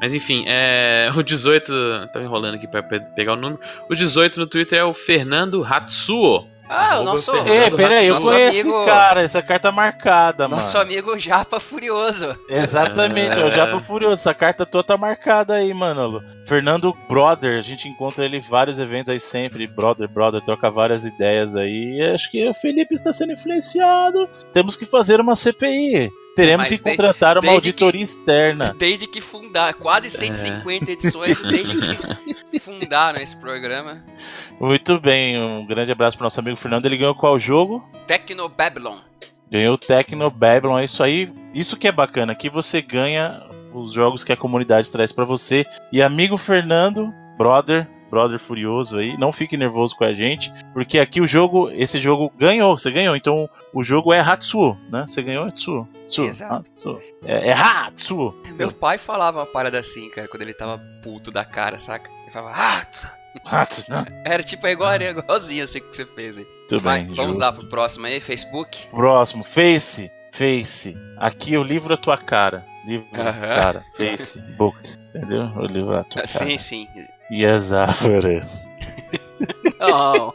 Mas enfim, é, o 18. Tá enrolando aqui pra pe- pegar o número. O 18 no Twitter é o Fernando Hatsuo.
Ah, o nosso,
É, peraí, eu
nosso
conheço
amigo-
esse cara, essa carta marcada,
nosso
mano.
amigo Japa Furioso.
Exatamente, é. o
É.
Japa Furioso. Essa carta toda tá marcada aí, mano. Fernando Brother, a gente encontra ele em vários eventos aí sempre. Brother, brother, troca várias ideias aí. E acho que o Felipe está sendo influenciado. Temos que fazer uma CPI. Teremos
Mas
que
desde-
contratar uma
desde
auditoria externa.
Desde que fundar, quase 150 edições, desde que fundaram esse programa.
Muito bem, um grande abraço pro nosso amigo Fernando. Ele ganhou qual jogo?
Tecno Babylon.
Ganhou o Tecno Babylon, é isso aí. Isso que é bacana, aqui você ganha os jogos que a comunidade traz pra você. E amigo Fernando, brother, brother furioso aí, não fique nervoso com a gente, porque aqui o jogo, esse jogo ganhou, você ganhou. Então o jogo é Hatsuo, né? Você ganhou Hatsuo. Hatsuo,
Exato.
Hatsuo. É, é Hatsuo.
Meu pai falava uma parada assim, cara, quando ele tava puto da cara, saca? Ele falava, ah!
Né?
Era tipo igual, igualzinho assim que você fez aí.
Tudo
Vai,
bem.
vamos
justo.
lá pro próximo aí, Facebook.
Próximo, Face. Face. Aqui eu livro a tua cara. Livro a tua
Aham.
cara. Facebook. Entendeu? Eu livro a tua cara.
Sim, sim.
E as árvores.
Oh.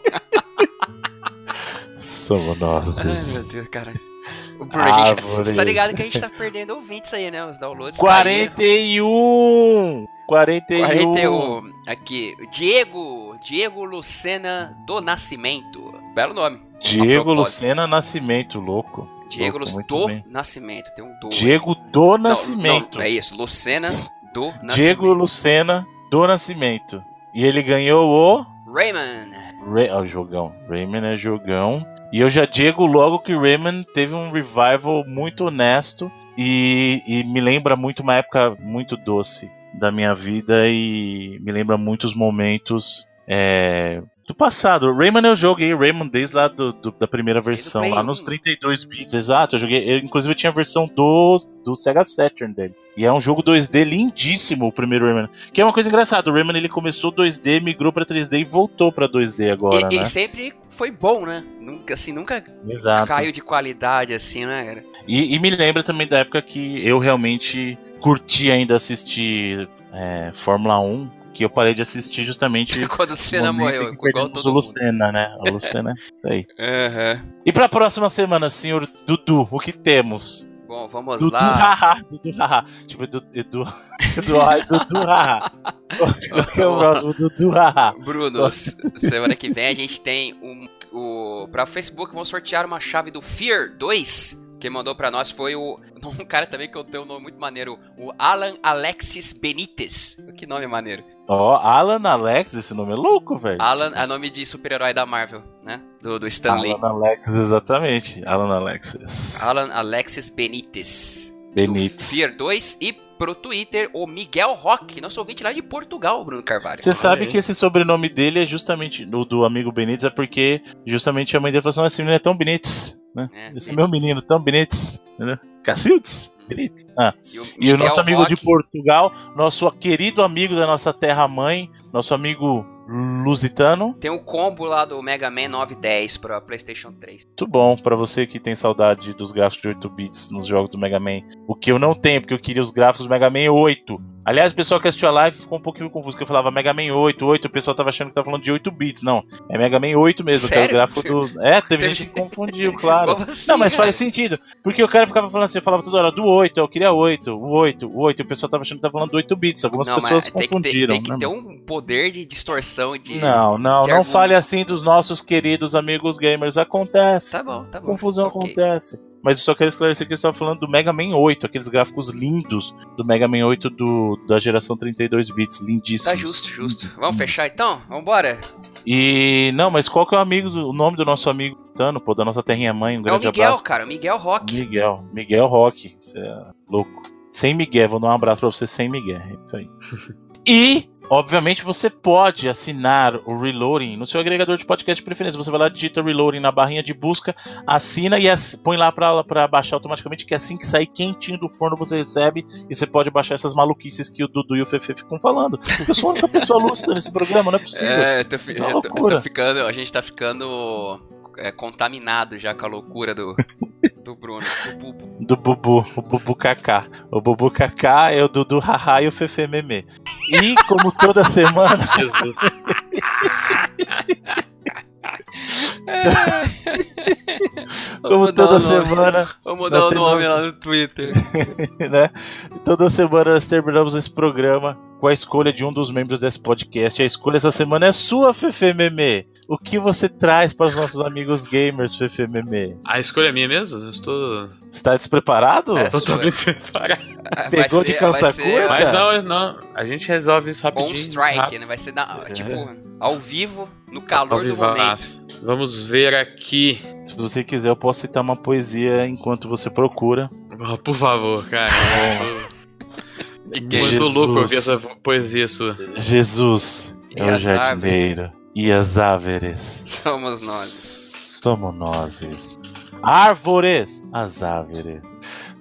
Somos nós.
Ai, meu Deus, cara. O
Árvore.
você tá ligado que a gente tá perdendo ouvintes aí, né? Os downloads caíram.
41! 41!
41. Aqui, Diego, Diego Lucena do Nascimento. Belo nome.
Diego. Lucena Nascimento, louco.
Diego
Louco,
do
bem.
Nascimento. Tem um do.
Diego do
Não,
Nascimento.
Não, é isso. Lucena do Nascimento.
Diego Lucena do Nascimento. E ele ganhou o.
Rayman.
Ray... Ó, jogão. Rayman é jogão. E eu já digo logo que Rayman teve um revival muito honesto e, e me lembra muito uma época muito doce da minha vida e me lembra muitos momentos é, do passado. Rayman eu joguei Rayman desde lá do, do- da primeira versão, lá
1.
nos 32 bits, exato. Eu joguei, eu, inclusive eu tinha a versão do, do Sega Saturn dele. E é um jogo 2D lindíssimo, o primeiro Rayman. Que é uma coisa engraçada, o Rayman ele começou 2D, migrou pra 3D e voltou pra 2D agora,
e,
né?
sempre foi bom, né? Nunca, assim, nunca
Exato.
caiu de qualidade, assim, né, cara?
E, e me lembra também da época que eu realmente curti ainda assistir é, Fórmula 1, que eu parei de assistir justamente
Quando o Senna morreu, igual todo
o
mundo.
Lucena, né? Lucena, isso aí.
Aham.
E pra próxima semana, senhor Dudu, o que temos?
Bom, vamos
Dudu
lá.
haha, Dudu haha. Tipo, Edu, Edu, Dudu haha. É o próximo? Dudu haha.
Bruno, semana que vem a gente tem um, o para Facebook vamos sortear uma chave do Fear 2. Quem mandou pra nós foi o um cara também que eu tenho um nome muito maneiro, o Alan Alexis Benítez. Que nome maneiro.
Ó, Alan Alex, esse nome é louco, velho.
Alan é nome de super-herói da Marvel, né? Do, do Stan Lee.
Alan Alexis, exatamente. Alan Alexis.
Alan Alexis Benítez.
Benítez.
Fear 2 e pro Twitter o Miguel Roque, nosso ouvinte lá de Portugal, Bruno Carvalho.
Você sabe que esse sobrenome dele é justamente o do amigo Benítez, é porque justamente a mãe dele falou assim: "Nossa, esse menino é tão Benítez, né?
É,
Esse é meu menino, tão Benítez, entendeu? Cacildes? Benítez. Ah,
E o,
e o nosso amigo de
Roque-
Portugal, nosso querido amigo da nossa terra-mãe, nosso amigo lusitano.
Tem o combo lá do Mega Man 910 pra PlayStation 3.
Muito bom pra você que tem saudade dos gráficos de 8 bits nos jogos do Mega Man. O que eu não tenho, porque eu queria os gráficos do Mega Man 8. Aliás, o pessoal que assistiu a live ficou um pouquinho confuso, porque eu falava Mega Man 8, 8, o pessoal tava achando que tava falando de 8 bits. Não, é Mega Man 8 mesmo, que é o
Sério?
gráfico do. É, teve gente que confundiu, claro.
Assim,
Não, mas
cara?
faz sentido. Porque o cara ficava falando assim, eu falava toda hora do 8, eu queria 8, o 8, o 8, e o pessoal tava achando que tava falando do 8 bits. Algumas
Não,
pessoas
mas tem que, ter,
confundiram.
tem que
né,
ter um poder de distorção de.
Não, não,
de
não fale assim dos nossos queridos amigos gamers. Acontece.
Tá bom, tá bom.
Confusão
Ok.
acontece. Mas eu só quero esclarecer que eu estava falando do Mega Man 8, aqueles gráficos lindos do Mega Man 8 do, da geração 32 bits, lindíssimos.
Tá justo, justo. Vamos fechar então? Vambora.
E não, mas qual que é o amigo, do- o nome do nosso amigo Tano, pô, da nossa terrinha mãe, um
É o
grande
Miguel,
abraço.
cara. Miguel Rock.
Miguel, Miguel Rock, você é louco. Sem Miguel, vou dar um abraço pra você sem Miguel, é isso aí. e Obviamente você pode assinar o Reloading no seu agregador de podcast de preferência. Você vai lá, digita Reloading na barrinha de busca, assina e ass- põe lá pra, pra baixar automaticamente, que assim que sair quentinho do forno você recebe e você pode baixar essas maluquices que o Dudu e o Fefe ficam falando. Eu sou a única pessoa lúcida nesse programa, não é possível.
É, tô,
é
tô- tô ficando. A gente tá ficando é, contaminado já com a loucura do, do Bruno. Do Bubu.
Do Bubu, o Bubu Kaká. O Bubu Kaká é o Dudu Haha e o Fefe Meme. E como toda semana,
Jesus.
como toda semana,
Vamos dar
Nós
o nome lá no Twitter.
né? Toda semana nós terminamos esse programa com a escolha de um dos membros desse podcast. A escolha essa semana é sua, Fefe Meme. O que você traz para os nossos amigos gamers, Fefe Meme?
A escolha é minha mesmo? Eu estou
Está despreparado?
É,
totalmente separado.
Vai
Pegou
ser-
de calça
ser
curta?
Mas não, não. A gente resolve isso rapidinho.
On strike,
rápido.
né? Vai ser na-
É.
tipo ao vivo, no calor
Ao
do momento.
Vamos ver aqui.
Se você quiser, eu posso citar uma poesia enquanto você procura.
Oh, por favor, cara.
De
Tô muito
Jesus.
louco ouvir essa poesia sua.
Jesus
E
é o jardineiro e as áveres.
Somos nós.
Somos nós. Árvores, as áveres.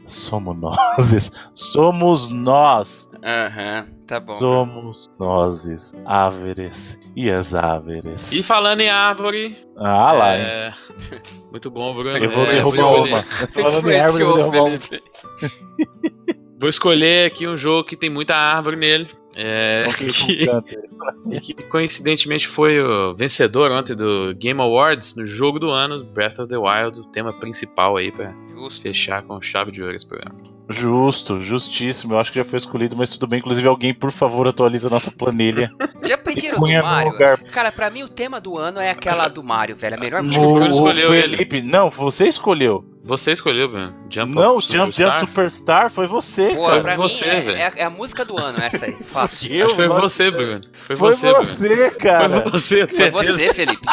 Somos nós. Somos nós.
Aham, tá bom.
Somos nós. Áveres e as áveres.
E falando em árvore.
Ah lá, hein?
é... Muito bom, Bruno.
Eu vou
É,
derrubar
escolher-
uma. Falando em árvore, eu vou
Influenciou,
derrubar uma.
Felipe.
Vou escolher aqui um jogo que tem muita árvore nele. É, que, que coincidentemente foi o vencedor ontem do Game Awards no jogo do ano, Breath of the Wild, o tema principal aí pra
Justo.
fechar com chave de ouro esse programa.
Justo, justíssimo. Eu acho que já foi escolhido, mas tudo bem. Inclusive, alguém, por favor, atualiza a nossa planilha.
Já pediram do Mario? Cara, pra mim o tema do ano é aquela do Mario, velho. A melhor música.
O, o
escolheu ele.
Felipe, não, você escolheu.
Você escolheu, Bruno. Jump
Não,
Up
Jump Jump
Superstar?
Superstar foi você,
Pô,
cara.
pra
você,
mim é,
velho.
é- é a música do ano essa aí. Fácil.
Eu,
Acho que foi você, Bruno. Foi,
Foi
você, Bruno.
você, cara.
Foi você,
Foi
certeza.
você, Felipe.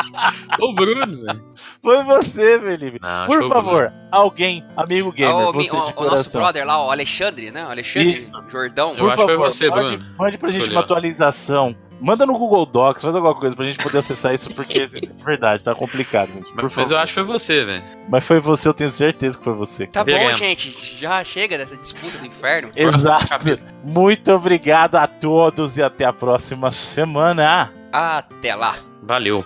O Bruno, velho.
Foi você, Felipe.
Não,
Por favor, alguém, amigo gamer,
o,
você
o-
de
o nosso brother lá, o Alexandre, né? O Alexandre
Isso.
Jordão.
Eu
Por
acho que foi
favor,
você,
mande,
Bruno.
mande pra gente
Escolheu.
uma atualização. Manda no Google Docs, faz alguma coisa pra gente poder acessar isso, porque é verdade, tá complicado, gente.
Mas, mas eu acho que foi você, velho.
Mas foi você, eu tenho certeza que foi você.
Tá bom, gente. Já chega dessa disputa do inferno.
Exato. Muito obrigado a todos e até a próxima semana.
Até lá.
Valeu.